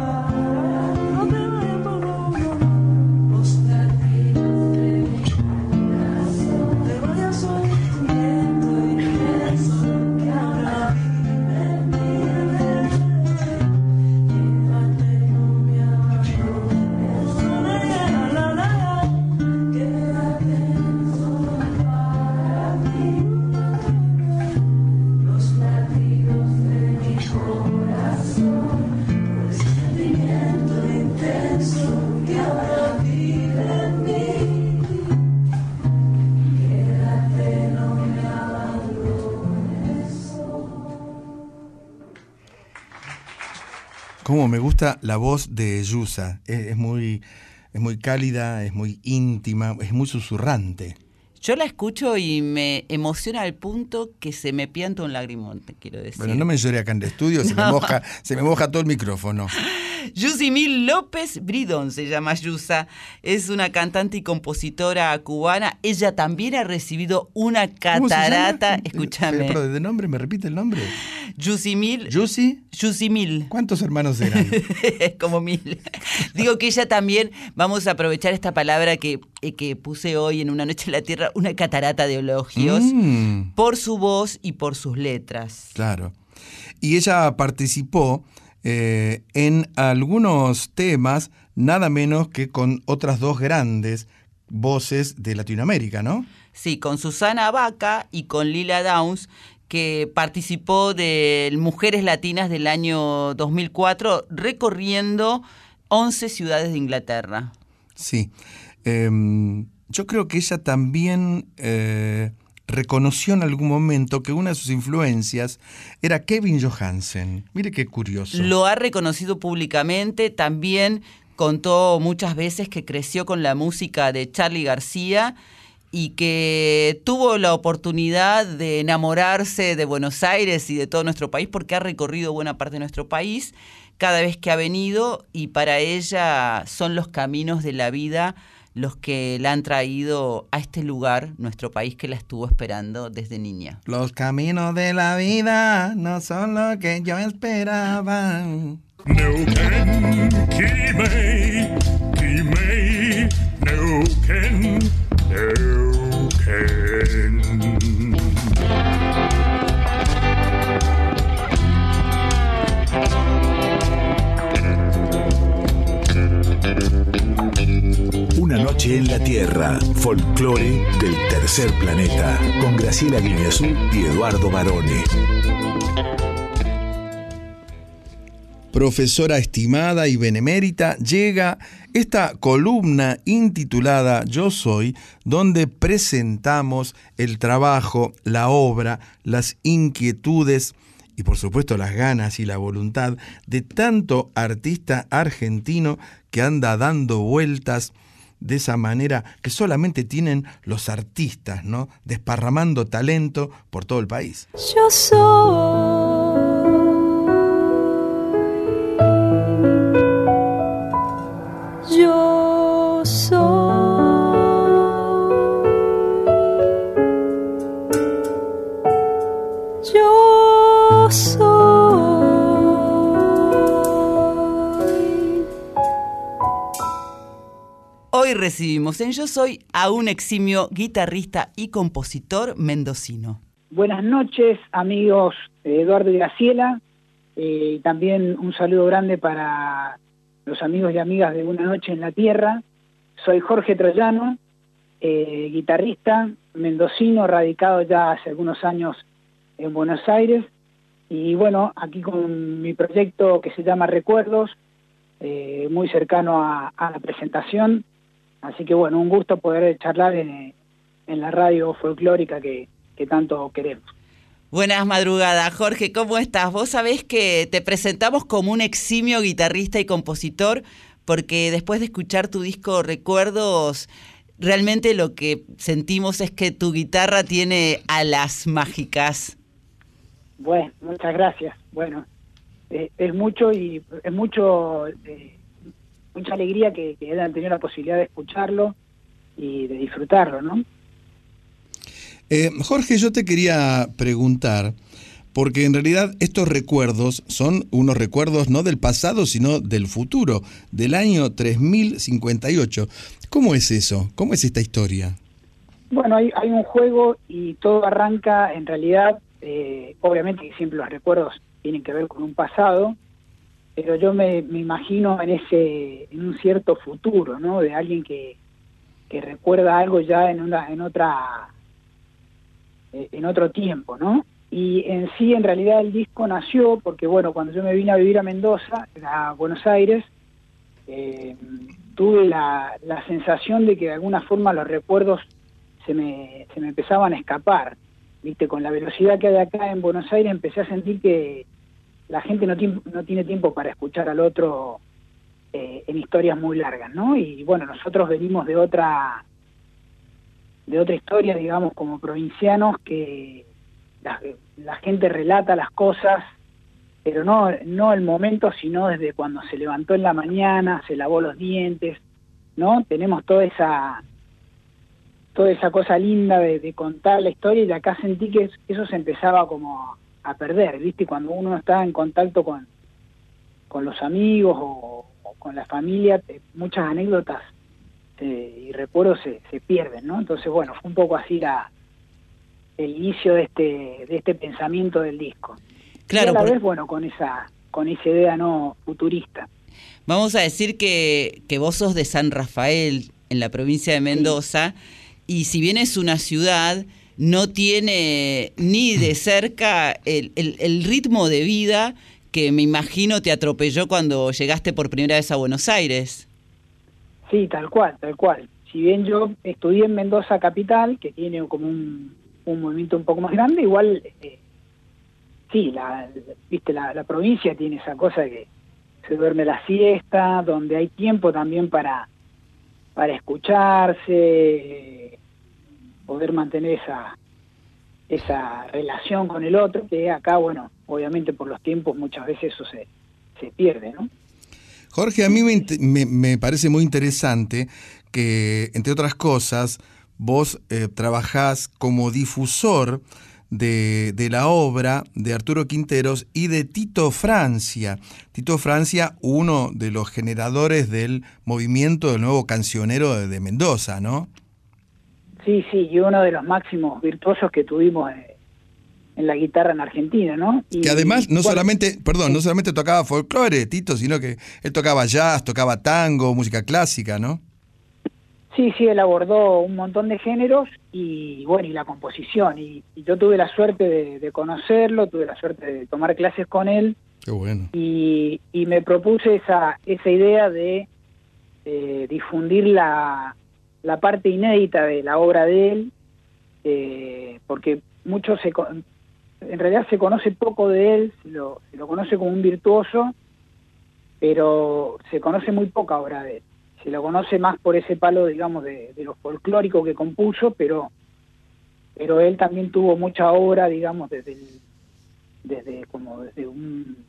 gusta la voz de Yusa. Es, es muy, es muy cálida, es muy íntima, es muy susurrante. Yo la escucho y me emociona al punto que se me pianta un lagrimón, te quiero decir. Bueno, no me llore acá en el estudio, se, me, moja, se me moja todo el micrófono. Yusimil López Bridón se llama Yusa. Es una cantante y compositora cubana. Ella también ha recibido una catarata. Eh, Escúchame. Pero, pero de nombre, ¿me repite el nombre? Yusimil. ¿Yusi? Yusimil. ¿Cuántos hermanos eran? Como mil. Digo que ella también, vamos a aprovechar esta palabra que, eh, que puse hoy en Una Noche en la Tierra, una catarata de elogios, Mm. por su voz y por sus letras. Claro. Y ella participó eh, en algunos temas, nada menos que con otras dos grandes voces de Latinoamérica, ¿no? Sí, con Susana Vaca y con Lila Downs, que participó de Mujeres Latinas del año 2004, recorriendo 11 ciudades de Inglaterra. Sí. Em, yo creo que ella también eh, reconoció en algún momento que una de sus influencias era Kevin Johansen. Mire qué curioso. Lo ha reconocido públicamente, también contó muchas veces que creció con la música de Charlie García y que tuvo la oportunidad de enamorarse de Buenos Aires y de todo nuestro país porque ha recorrido buena parte de nuestro país cada vez que ha venido y para ella son los caminos de la vida los que la han traído a este lugar, nuestro país que la estuvo esperando desde niña. Los caminos de la vida no son lo que yo esperaba. Neuquén, Quimei, Quimei, Neuquén, Neuquén. En la Tierra, folclore del tercer planeta, con Graciela Guineazú y Eduardo Barone. Profesora estimada y benemérita, llega esta columna intitulada Yo Soy, donde presentamos el trabajo, la obra, las inquietudes y por supuesto las ganas y la voluntad de tanto artista argentino que anda dando vueltas de esa manera que solamente tienen los artistas, ¿no? Desparramando talento por todo el país. Yo soy. Recibimos en Yo Soy a un eximio guitarrista y compositor mendocino. Buenas noches, amigos Eduardo y Graciela. Eh, también un saludo grande para los amigos y amigas de Una Noche en la Tierra. Soy Jorge Troyano, eh, guitarrista mendocino, radicado ya hace algunos años en Buenos Aires. Y bueno, aquí con mi proyecto que se llama Recuerdos, eh, muy cercano a la presentación. Así que bueno, un gusto poder charlar en, en la radio folclórica que, que tanto queremos. Buenas madrugadas, Jorge, ¿cómo estás? Vos sabés que te presentamos como un eximio guitarrista y compositor porque después de escuchar tu disco Recuerdos, realmente lo que sentimos es que tu guitarra tiene alas mágicas. Bueno, muchas gracias. Bueno, eh, es mucho y es mucho, eh, mucha alegría que, que hayan tenido la posibilidad de escucharlo y de disfrutarlo, ¿no? Eh, Jorge, yo te quería preguntar, porque en realidad estos recuerdos son unos recuerdos no del pasado, sino del futuro, del año 3058. ¿Cómo es eso? ¿Cómo es esta historia? Bueno, hay, hay un juego y todo arranca en realidad, eh, obviamente que siempre los recuerdos tienen que ver con un pasado, pero yo me, me imagino en ese, en un cierto futuro, ¿no? De alguien que, que recuerda algo ya en una, en otra, en otro tiempo, ¿no? Y en sí, en realidad, el disco nació porque, bueno, cuando yo me vine a vivir a Mendoza, a Buenos Aires, eh, tuve la, la sensación de que de alguna forma los recuerdos se me, se me empezaban a escapar. Viste, con la velocidad que hay acá en Buenos Aires empecé a sentir que, la gente no, no tiene tiempo para escuchar al otro eh, en historias muy largas, ¿no? Y bueno, nosotros venimos de otra de otra historia, digamos, como provincianos, que la, gente relata las cosas, pero no, no el momento, sino desde cuando se levantó en la mañana, se lavó los dientes, ¿no? Tenemos toda esa toda esa cosa linda de, contar la historia y acá sentí que es- eso se empezaba como a perder, ¿viste? Cuando uno está en contacto con, con los amigos o, o con la familia, te- muchas anécdotas y recuerdos se, se pierden, ¿no? Entonces, bueno, fue un poco así la, el inicio de este, de este pensamiento del disco. Claro, y a la por- vez, bueno, con esa, con esa idea no futurista. Vamos a decir que, que vos sos de San Rafael, en la provincia de Mendoza, y si bien es una ciudad, no tiene ni de cerca el, el- ritmo de vida que me imagino te atropelló cuando llegaste por primera vez a Buenos Aires. Sí, tal cual, tal cual. Si bien yo estudié en Mendoza Capital, que tiene como un, un movimiento un poco más grande, igual, eh, sí, la, viste, la, la provincia tiene esa cosa que se duerme la siesta, donde hay tiempo también para, para escucharse, poder mantener esa, esa relación con el otro, que acá, bueno, obviamente por los tiempos muchas veces eso se, se pierde, ¿no? Jorge, a mí me, me- parece muy interesante que, entre otras cosas, vos eh, trabajás como difusor de, de la obra de Arturo Quinteros y de Tito Francia. Tito Francia, uno de los generadores del movimiento del nuevo cancionero de Mendoza, ¿no? Sí, sí, y uno de los máximos virtuosos que tuvimos eh, en la guitarra en Argentina, ¿no? Y, Que además no bueno, solamente, perdón, no solamente tocaba folclore, Tito, sino que él tocaba jazz, tocaba tango, música clásica, ¿no? Sí, sí, él abordó un montón de géneros y bueno, y la composición. Y, y yo tuve la suerte de, de conocerlo, tuve la suerte de tomar clases con él Qué bueno. y, y me propuse esa, esa idea de eh, difundir la, la parte inédita de la obra de él, eh, porque mucho se, en realidad se conoce poco de él, se lo, conoce como un virtuoso, pero se conoce muy poca obra de él. Se lo conoce más por ese palo, digamos, de, de lo folclórico que compuso, pero pero él también tuvo mucha obra, digamos, desde desde como desde un-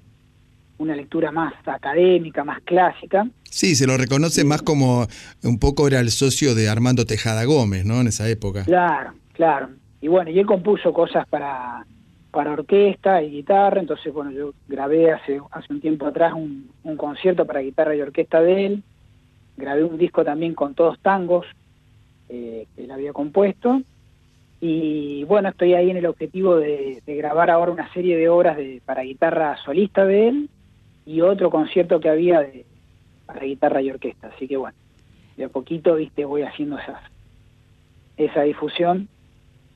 una lectura más académica, más clásica. Sí, se lo reconoce más como un poco era el socio de Armando Tejada Gómez, ¿no? En esa época. Claro, claro. Y bueno, y él compuso cosas para, para orquesta y guitarra, entonces bueno, yo grabé hace, hace un tiempo atrás un, un concierto para guitarra y orquesta de él, grabé un disco también con todos tangos eh, que él había compuesto, y bueno, estoy ahí en el objetivo de, de grabar ahora una serie de obras de, para guitarra solista de él y otro concierto que había de, para guitarra y orquesta, así que bueno, de a poquito, viste, voy haciendo esas, esa difusión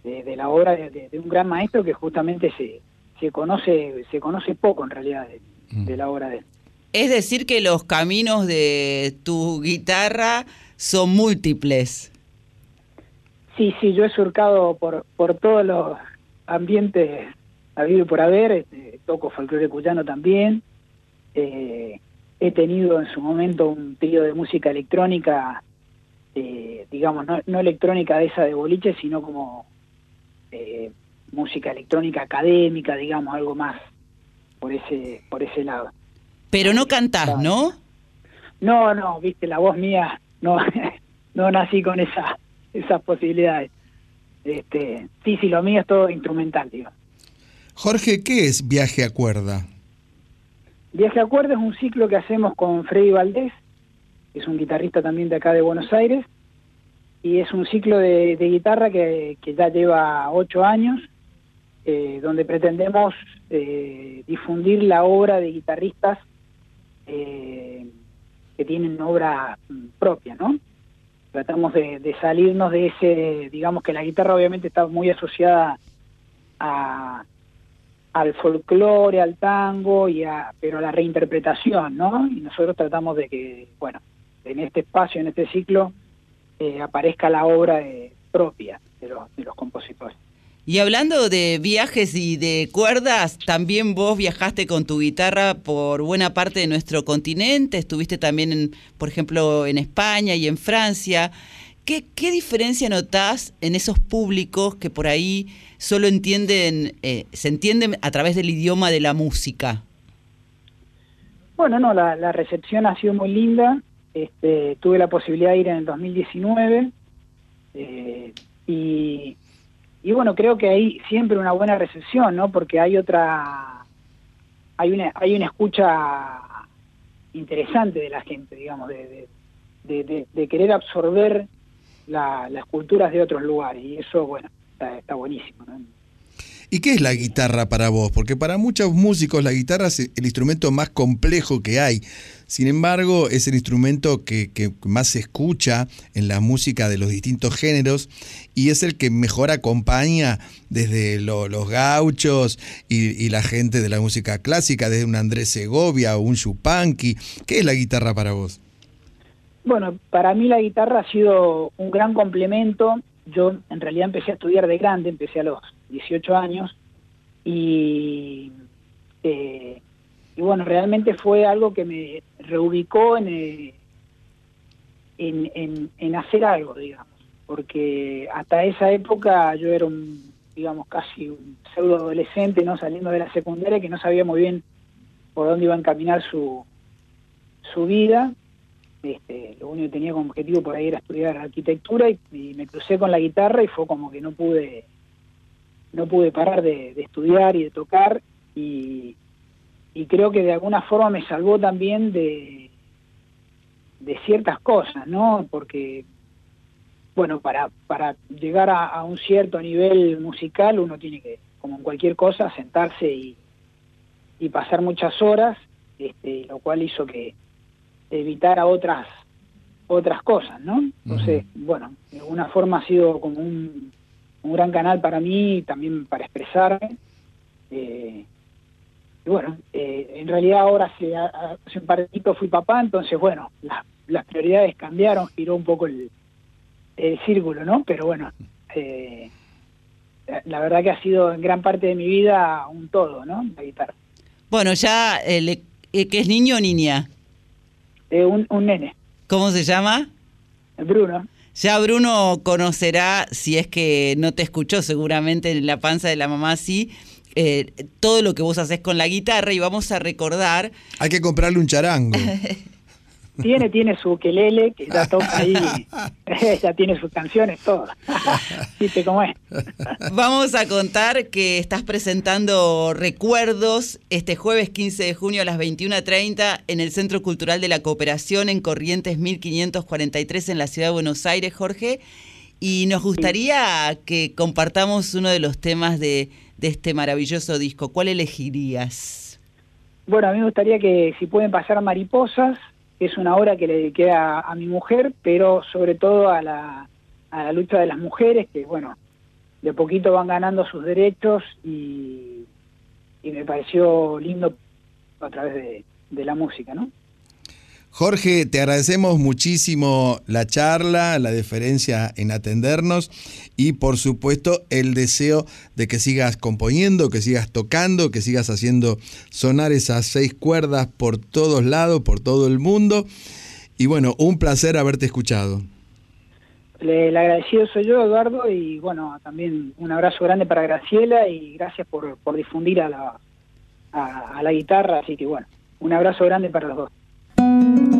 de, de la obra de, de- de un gran maestro que justamente se, se conoce se conoce poco en realidad de, de la obra de él. Es decir, que los caminos de tu guitarra son múltiples. Sí, sí, yo he surcado por, por todos los ambientes habido y por haber, este, toco folclore cuyano también, eh, he tenido en su momento un trío de música electrónica, eh, digamos, no, no electrónica de esa de boliche, sino como eh, música electrónica académica, digamos, algo más por ese, por ese lado. Pero no cantás, ¿no? No, no, viste, la voz mía, no, no nací con esa, esas posibilidades. Este, sí, sí, lo mío es todo instrumental, digo. Jorge, ¿qué es Viaje a Cuerda? Viaje a Cuerda es un ciclo que hacemos con Freddy Valdés, que es un guitarrista también de acá de Buenos Aires, y es un ciclo de, guitarra que, ya lleva ocho años, eh, donde pretendemos eh, difundir la obra de guitarristas eh, que tienen obra mm, propia, ¿no? Tratamos de salirnos de ese, digamos que la guitarra obviamente está muy asociada a, al folclore, al tango, y a, pero a la reinterpretación, ¿no? Y nosotros tratamos de que, bueno, en este espacio, en este ciclo, eh, aparezca la obra eh, propia de los, de los compositores. Y hablando de viajes y de cuerdas, también vos viajaste con tu guitarra por buena parte de nuestro continente, estuviste también, en, por ejemplo, en España y en Francia. ¿Qué, diferencia notás en esos públicos que por ahí solo entienden, eh, se entienden a través del idioma de la música? Bueno, no, la, recepción ha sido muy linda. Este, tuve la posibilidad de ir en el 2019 eh, y, y bueno, creo que hay siempre una buena recepción, ¿no? Porque hay otra, hay una, hay una escucha interesante de la gente, digamos, de- de querer absorber la- las culturas de otros lugares y eso, bueno, está, buenísimo. ¿Y qué es la guitarra para vos? Porque para muchos músicos la guitarra es el instrumento más complejo que hay. Sin embargo, es el instrumento que, que más se escucha en la música de los distintos géneros y es el que mejor acompaña desde lo- los gauchos y, y la gente de la música clásica, desde un Andrés Segovia o un Chupanqui. ¿Qué es la guitarra para vos? Bueno, para mí la guitarra ha sido un gran complemento. Yo en realidad empecé a estudiar de grande, empecé a los 18 años y, eh, y bueno, realmente fue algo que me reubicó en, eh, en, hacer algo, digamos, porque hasta esa época yo era un, digamos, casi un pseudo adolescente, ¿no? Saliendo de la secundaria que no sabía muy bien por dónde iba a encaminar su, su vida este, lo único que tenía como objetivo por ahí era estudiar arquitectura y, me crucé con la guitarra y fue como que no pude no pude parar de, de estudiar y de tocar y, y creo que de alguna forma me salvó también de de ciertas cosas no porque bueno para para llegar a, a un cierto nivel musical uno tiene que como en cualquier cosa sentarse y, y pasar muchas horas este, lo cual hizo que evitar a otras otras cosas, ¿no? Entonces, bueno, de alguna forma ha sido como un, un gran canal para mí, también para expresarme. Eh, y bueno, eh, en realidad ahora hace, hace un par de añitos fui papá, entonces, bueno, la- las prioridades cambiaron, giró un poco el, el círculo, ¿no? Pero bueno, eh, la- verdad que ha sido en gran parte de mi vida un todo, ¿no? La guitarra. Bueno, ya, eh, ¿qué es niño o niña? Eh, un, un nene, ¿Cómo se llama? Bruno. Ya Bruno conocerá, si es que no te escuchó seguramente en la panza de la mamá, sí, eh, todo lo que vos haces con la guitarra y vamos a recordar Hay que comprarle un charango. Tiene, tiene su quelele, que ya toca ahí, ya tiene sus canciones, todas. Viste cómo es. Vamos a contar que estás presentando Recuerdos este jueves 15 de junio a las 21.30 en el Centro Cultural de la Cooperación en Corrientes 1543 en la Ciudad de Buenos Aires, Jorge. Y nos gustaría que compartamos uno de los temas de, de este maravilloso disco. ¿Cuál elegirías? Bueno, a mí me gustaría que si pueden pasar Mariposas, es una obra que le dediqué a, a mi mujer, pero sobre todo a la, a la lucha de las mujeres, que bueno, de poquito van ganando sus derechos y, y me pareció lindo a través de, de la música, ¿no? Jorge, te agradecemos muchísimo la charla, la deferencia en atendernos y por supuesto el deseo de que sigas componiendo, que sigas tocando, que sigas haciendo sonar esas seis cuerdas por todos lados, por todo el mundo. Y bueno, un placer haberte escuchado. El agradecido soy yo, Eduardo, y bueno, también un abrazo grande para Graciela y gracias por, difundir a la, a la guitarra, así que bueno, un abrazo grande para los dos. thank you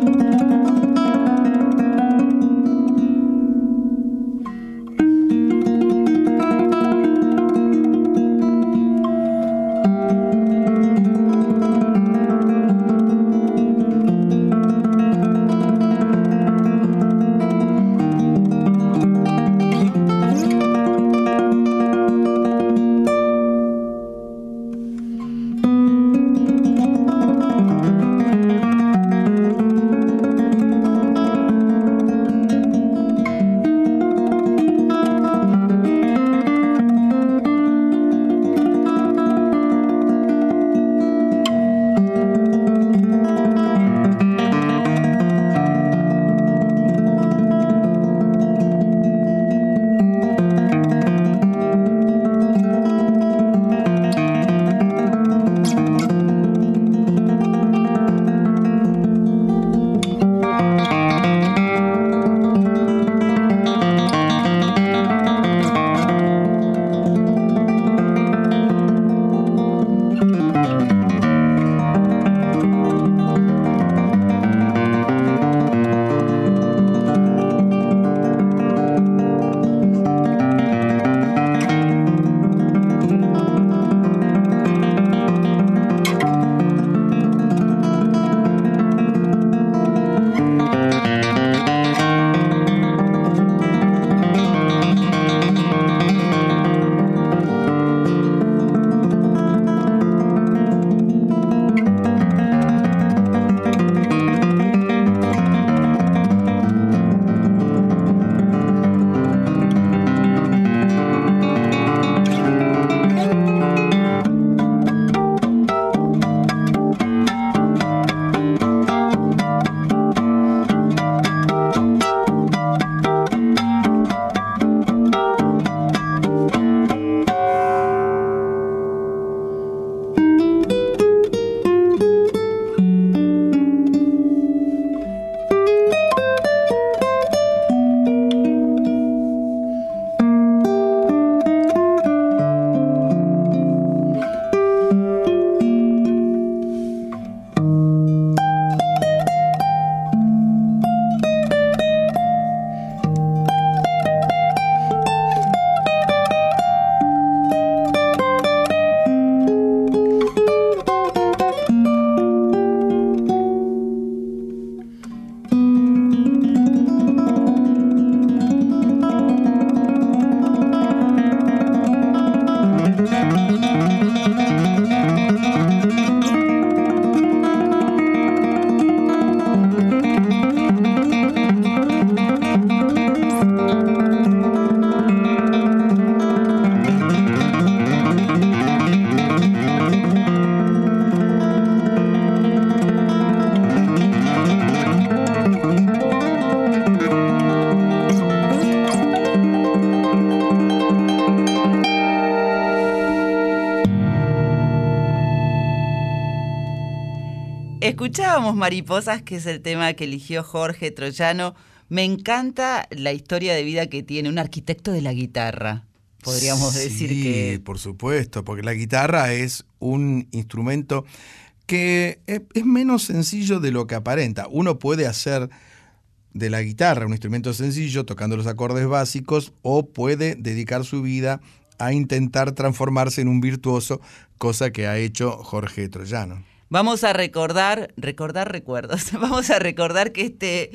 escuchábamos Mariposas, que es el tema que eligió Jorge Troyano. Me encanta la historia de vida que tiene un arquitecto de la guitarra. Podríamos decir Sí, que por supuesto, porque la guitarra es un instrumento que es menos sencillo de lo que aparenta. Uno puede hacer de la guitarra un instrumento sencillo tocando los acordes básicos o puede dedicar su vida a intentar transformarse en un virtuoso, cosa que ha hecho Jorge Troyano. Vamos a recordar, recordar recuerdos. Vamos a recordar que este,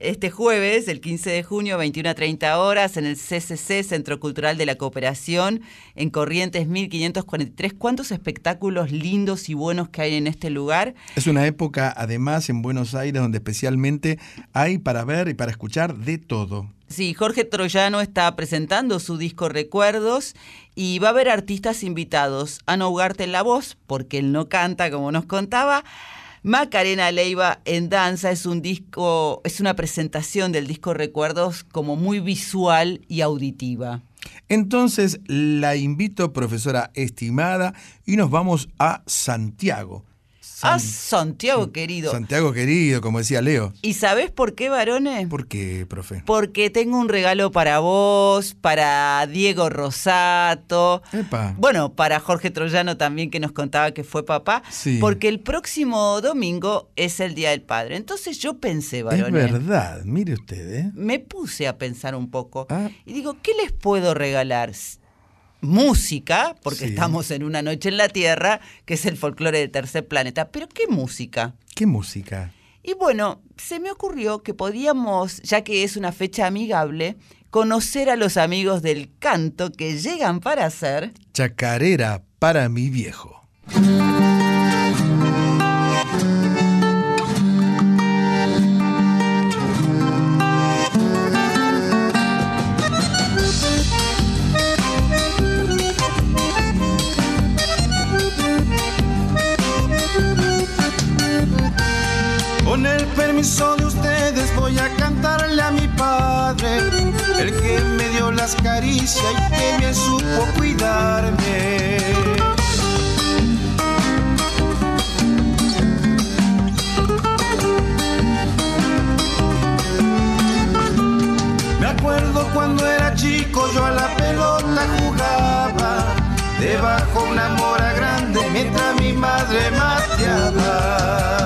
este jueves, el 15 de junio, 21 a 30 horas, en el CCC, Centro Cultural de la Cooperación, en Corrientes 1543, ¿cuántos espectáculos lindos y buenos que hay en este lugar? Es una época, además, en Buenos Aires, donde especialmente hay para ver y para escuchar de todo. Sí, Jorge Troyano está presentando su disco Recuerdos y va a haber artistas invitados. Ana Ugarte en la voz, porque él no canta, como nos contaba. Macarena Leiva en danza es un disco, es una presentación del disco Recuerdos como muy visual y auditiva. Entonces la invito, profesora estimada, y nos vamos a Santiago. Ah, Santiago querido. Santiago querido, como decía Leo. ¿Y sabés por qué, varones? ¿Por qué, profe? Porque tengo un regalo para vos, para Diego Rosato. Epa. Bueno, para Jorge Troyano también, que nos contaba que fue papá. Sí. Porque el próximo domingo es el Día del Padre. Entonces yo pensé, Es varones. verdad, mire usted, ¿eh? Me puse a pensar un poco. Ah. Y digo, ¿qué les puedo regalar? Música, porque Sí. estamos en una noche en la Tierra, que es el folclore del tercer planeta. Pero ¿qué música? ¿Qué música? Y bueno, se me ocurrió que podíamos, ya que es una fecha amigable, conocer a los amigos del canto que llegan para hacer. Chacarera para mi viejo. Permiso de ustedes voy a cantarle a mi padre, el que me dio las caricias y que me supo cuidarme. Me acuerdo cuando era chico yo a la pelota jugaba, debajo una mora grande mientras mi madre mateaba.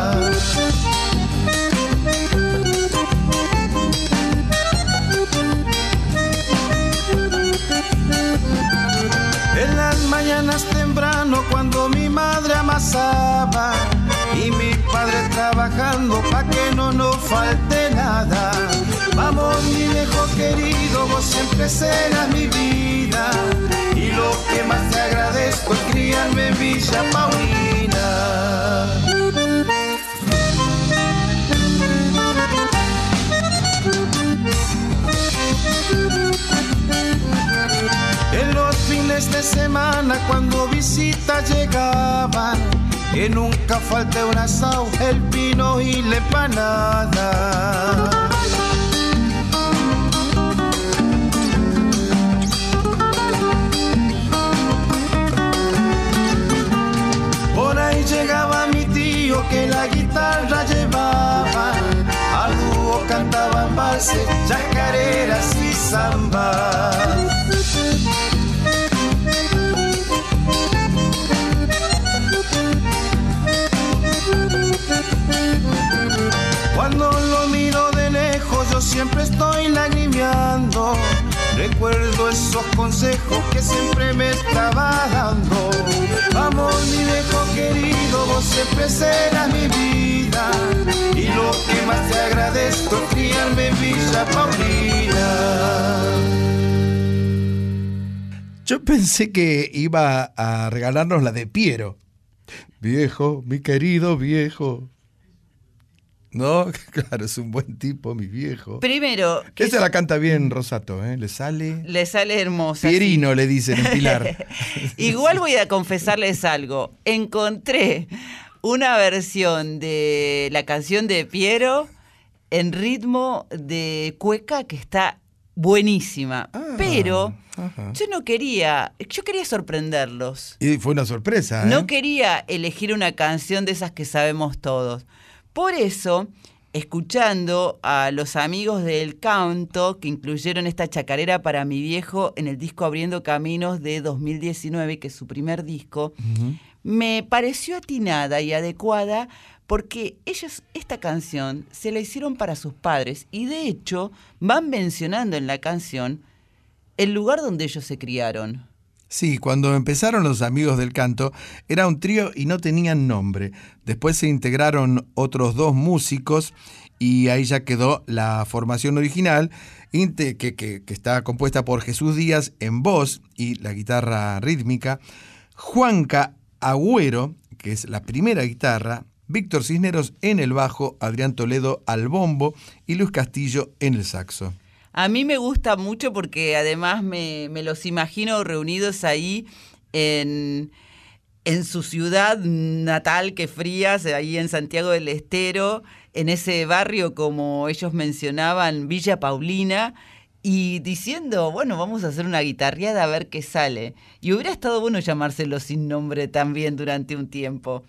Temprano cuando mi madre amasaba y mi padre trabajando pa' que no nos falte nada. Vamos mi viejo querido, vos siempre serás mi vida y lo que más te agradezco es criarme en Villa Paulina. Fines de semana cuando visitas llegaban, que nunca falte un asado, el pino y la empanada. Por ahí llegaba mi tío que la guitarra llevaba, al dúo cantaban valses, chacareras y zambas. Siempre estoy lagrimeando. Recuerdo esos consejos que siempre me estaba dando. Vamos mi viejo querido, vos siempre serás mi vida. Y lo que más te agradezco es criarme en Villa Paulina. Yo pensé que iba a regalarnos la de Piero. Viejo, mi querido viejo. No, claro, es un buen tipo, mi viejo. Primero, Que se la canta bien Rosato, ¿eh? Le sale. le sale hermosa. Pierino, le dicen en Pilar. Igual voy a confesarles algo. Encontré una versión de la canción de Piero en ritmo de cueca que está buenísima. Pero Ajá. Yo no quería, yo quería sorprenderlos. Y fue una sorpresa, ¿eh? No quería elegir una canción de esas que sabemos todos. Por eso, escuchando a los amigos del canto que incluyeron esta chacarera para mi viejo en el disco Abriendo Caminos de 2019, que es su primer disco, me pareció atinada y adecuada porque ellos esta canción se la hicieron para sus padres y de hecho van mencionando en la canción el lugar donde ellos se criaron. Sí, cuando empezaron los amigos del canto, era un trío y no tenían nombre. Después se integraron otros dos músicos y ahí ya quedó la formación original, que- que está compuesta por Jesús Díaz en voz y la guitarra rítmica, Juanca Agüero, que es la primera guitarra, Víctor Cisneros en el bajo, Adrián Toledo al bombo y Luis Castillo en el saxo. A mí me gusta mucho porque además me, me los imagino reunidos ahí en, en su ciudad natal, que frías, ahí en Santiago del Estero, en ese barrio como ellos mencionaban, Villa Paulina, y diciendo, bueno, vamos a hacer una guitarreada a ver qué sale. Y hubiera estado bueno llamárselo sin nombre también durante un tiempo.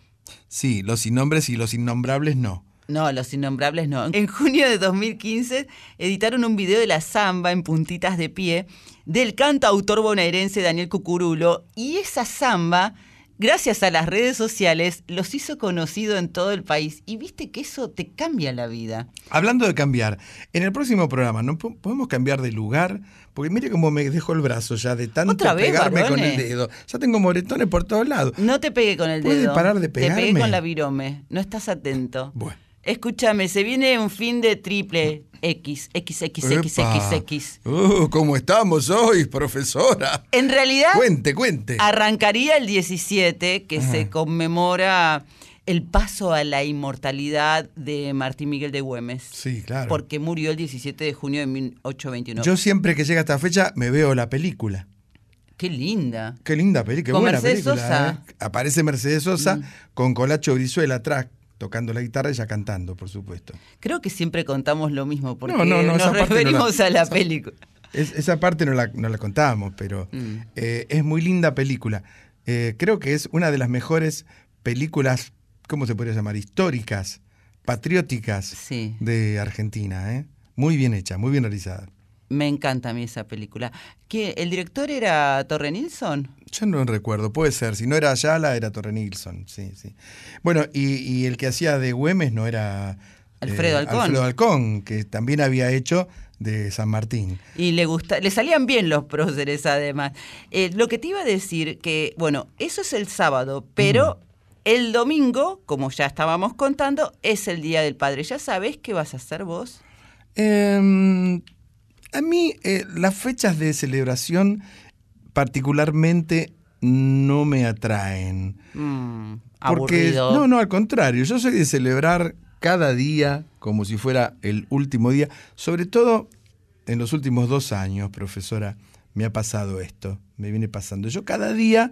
Sí, los sin nombres y los innombrables no. No, Los Innombrables no. En junio de 2015 editaron un video de la samba en puntitas de pie del cantautor bonaerense Daniel Cucurulo y esa samba, gracias a las redes sociales, los hizo conocido en todo el país. Y viste que eso te cambia la vida. Hablando de cambiar, en el próximo programa, ¿no po- podemos cambiar de lugar? Porque mire cómo me dejó el brazo ya de tanto ¿Otra vez, pegarme con el dedo. Ya tengo moretones por todos lados. No te pegué con el ¿Puede dedo. parar de Te pegué pegarme? con la virome. No estás atento. Bueno. Escúchame, se viene un fin de triple X, X, X, X, Epa. X, X. Uh, ¿Cómo estamos hoy, profesora? En realidad, Cuente, cuente. Arrancaría el 17, que se conmemora el paso a la inmortalidad de Martín Miguel de Güemes. Sí, claro. Porque murió el 17 de junio de 1829. Yo siempre que llega esta fecha me veo la película. Qué linda. Qué linda película, qué Con buena Mercedes película. Sosa. Mm. ¿eh? Aparece Mercedes Sosa con Colacho Brizuela atrás, tocando la guitarra y ella cantando, por supuesto. Creo que siempre contamos lo mismo, porque No, no, no, nos la- referimos a la esa- película. Es- esa parte no la, no la contábamos, pero Mm. eh, es muy linda película. Eh, creo que es una de las mejores películas, ¿cómo se podría llamar? Históricas, patrióticas Sí. de Argentina. ¿eh? Muy bien hecha, muy bien realizada. Me encanta a mí esa película. ¿Qué, ¿El director era Torre Nilsson? Yo no recuerdo, puede ser. Si no era Ayala, era Torre Nilsson. Sí, sí. Bueno, y, y el que hacía de Güemes no era. Alfredo Alcón. Alfredo Alcón, que también había hecho de San Martín. Y le gusta, le salían bien los próceres además. Eh, lo que te iba a decir que, bueno, eso es el sábado, pero el domingo, como ya estábamos contando, es el Día del Padre. ¿Ya sabés qué vas a hacer vos? Eh, a mí eh, las fechas de celebración particularmente no me atraen. Mm, Porque, aburrido. no, no, al contrario, yo soy de celebrar cada día como si fuera el último día, sobre todo en los últimos dos años, profesora, me ha pasado esto, me viene pasando. Yo cada día,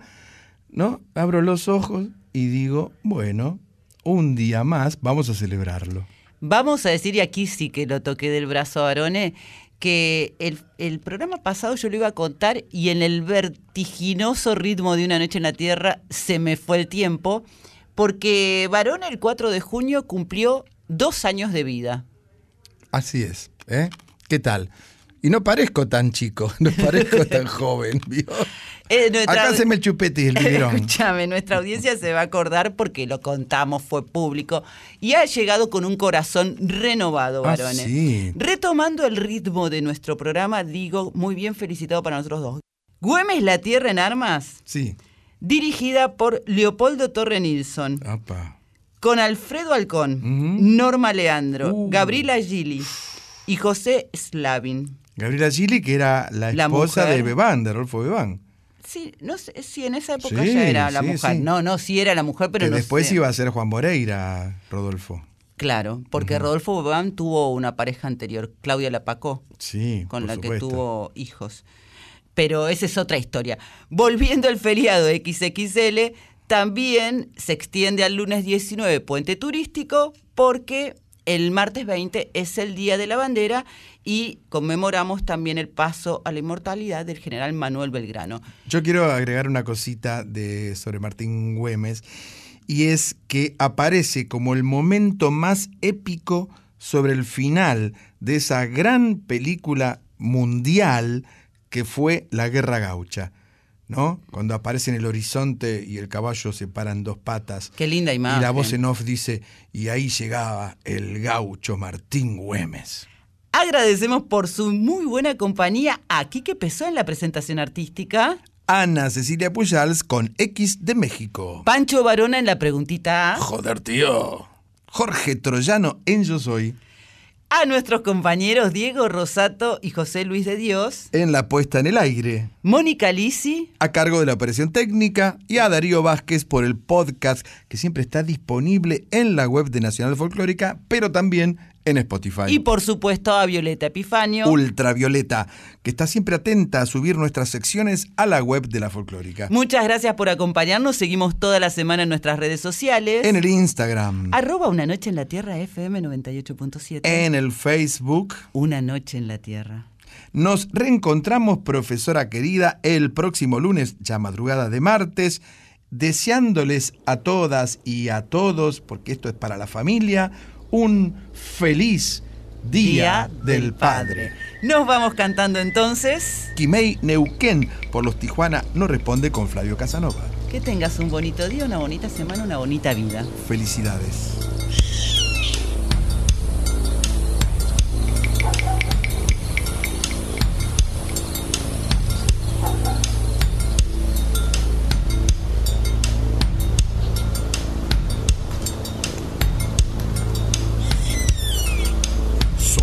¿no? Abro los ojos y digo, bueno, un día más, vamos a celebrarlo. Vamos a decir, y aquí sí que lo toqué del brazo a Arone, que el, el programa pasado yo lo iba a contar y en el vertiginoso ritmo de Una Noche en la Tierra se me fue el tiempo, porque Varone el 4 de junio cumplió dos años de vida. Así es, ¿eh? ¿Qué tal? Y no parezco tan chico, no parezco tan joven. Eh, nuestra- Acá se me el chupete y el biberón. Escúchame, nuestra audiencia se va a acordar porque lo contamos, fue público, y ha llegado con un corazón renovado, Ah, varones. sí. Retomando el ritmo de nuestro programa, digo, muy bien felicitado para nosotros dos. Güemes la Tierra en Armas, Sí. dirigida por Leopoldo Torre Nilsson, Apa. con Alfredo Alcón, Norma Leandro, Uh. Gabriela Gili y José Slavin. Gabriela Gili, que era la La esposa mujer. de Bebán, de Rodolfo Bebán. Sí, no sé si en esa época Sí, ya era la sí, mujer. sí. No, no, sí era la mujer, pero que no después sé. iba a ser Juan Moreira, Rodolfo. Claro, porque Rodolfo Bebán tuvo una pareja anterior, Claudia Lapacó, Sí, con por la que tuvo hijos. Pero esa es otra historia. Volviendo al feriado XXL, también se extiende al lunes 19 puente turístico porque el martes 20 es el Día de la Bandera y conmemoramos también el paso a la inmortalidad del general Manuel Belgrano. Yo quiero agregar una cosita de, sobre Martín Güemes, y es que aparece como el momento más épico sobre el final de esa gran película mundial que fue La Guerra Gaucha. ¿No? Cuando aparece en el horizonte y el caballo se para en dos patas. Qué linda imagen. Y la voz en off dice, y ahí llegaba el gaucho Martín Güemes. Agradecemos por su muy buena compañía a Quique Pesó en la presentación artística. Ana Cecilia Pujals con X de México. Pancho Varona en la preguntita. Joder, tío. Jorge Troyano en Yo Soy. A nuestros compañeros Diego Rosato y José Luis de Dios. En la puesta en el aire. Mónica Lisi. A cargo de la operación técnica. Y a Darío Vázquez por el podcast que siempre está disponible en la web de Nacional Folclórica, pero también en Spotify. Y por supuesto a Violeta Epifanio. Ultravioleta, que está siempre atenta a subir nuestras secciones a la web de la folclórica. Muchas gracias por acompañarnos. Seguimos toda la semana en nuestras redes sociales. En el Instagram. Arroba Una Noche en la Tierra FM 98.7. En el Facebook. Una Noche en la Tierra. Nos reencontramos, profesora querida, el próximo lunes, ya madrugada de martes, deseándoles a todas y a todos, porque esto es para la familia, un feliz Día, Día del, del Padre. Padre. Nos vamos cantando entonces. Quimei Neuquén por los Tijuana no responde con Flavio Casanova. Que tengas un bonito día, una bonita semana, una bonita vida. Felicidades.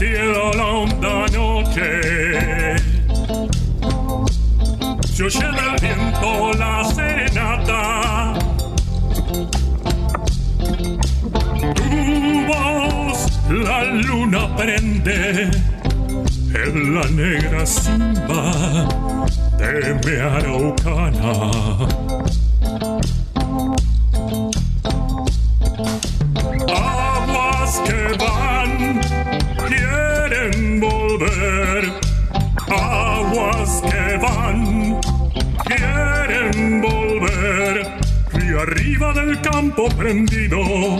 Cielo la honda noche. Se oye del viento la serenata. Tu voz la luna prende en la negra simba de mi araucana campo prendido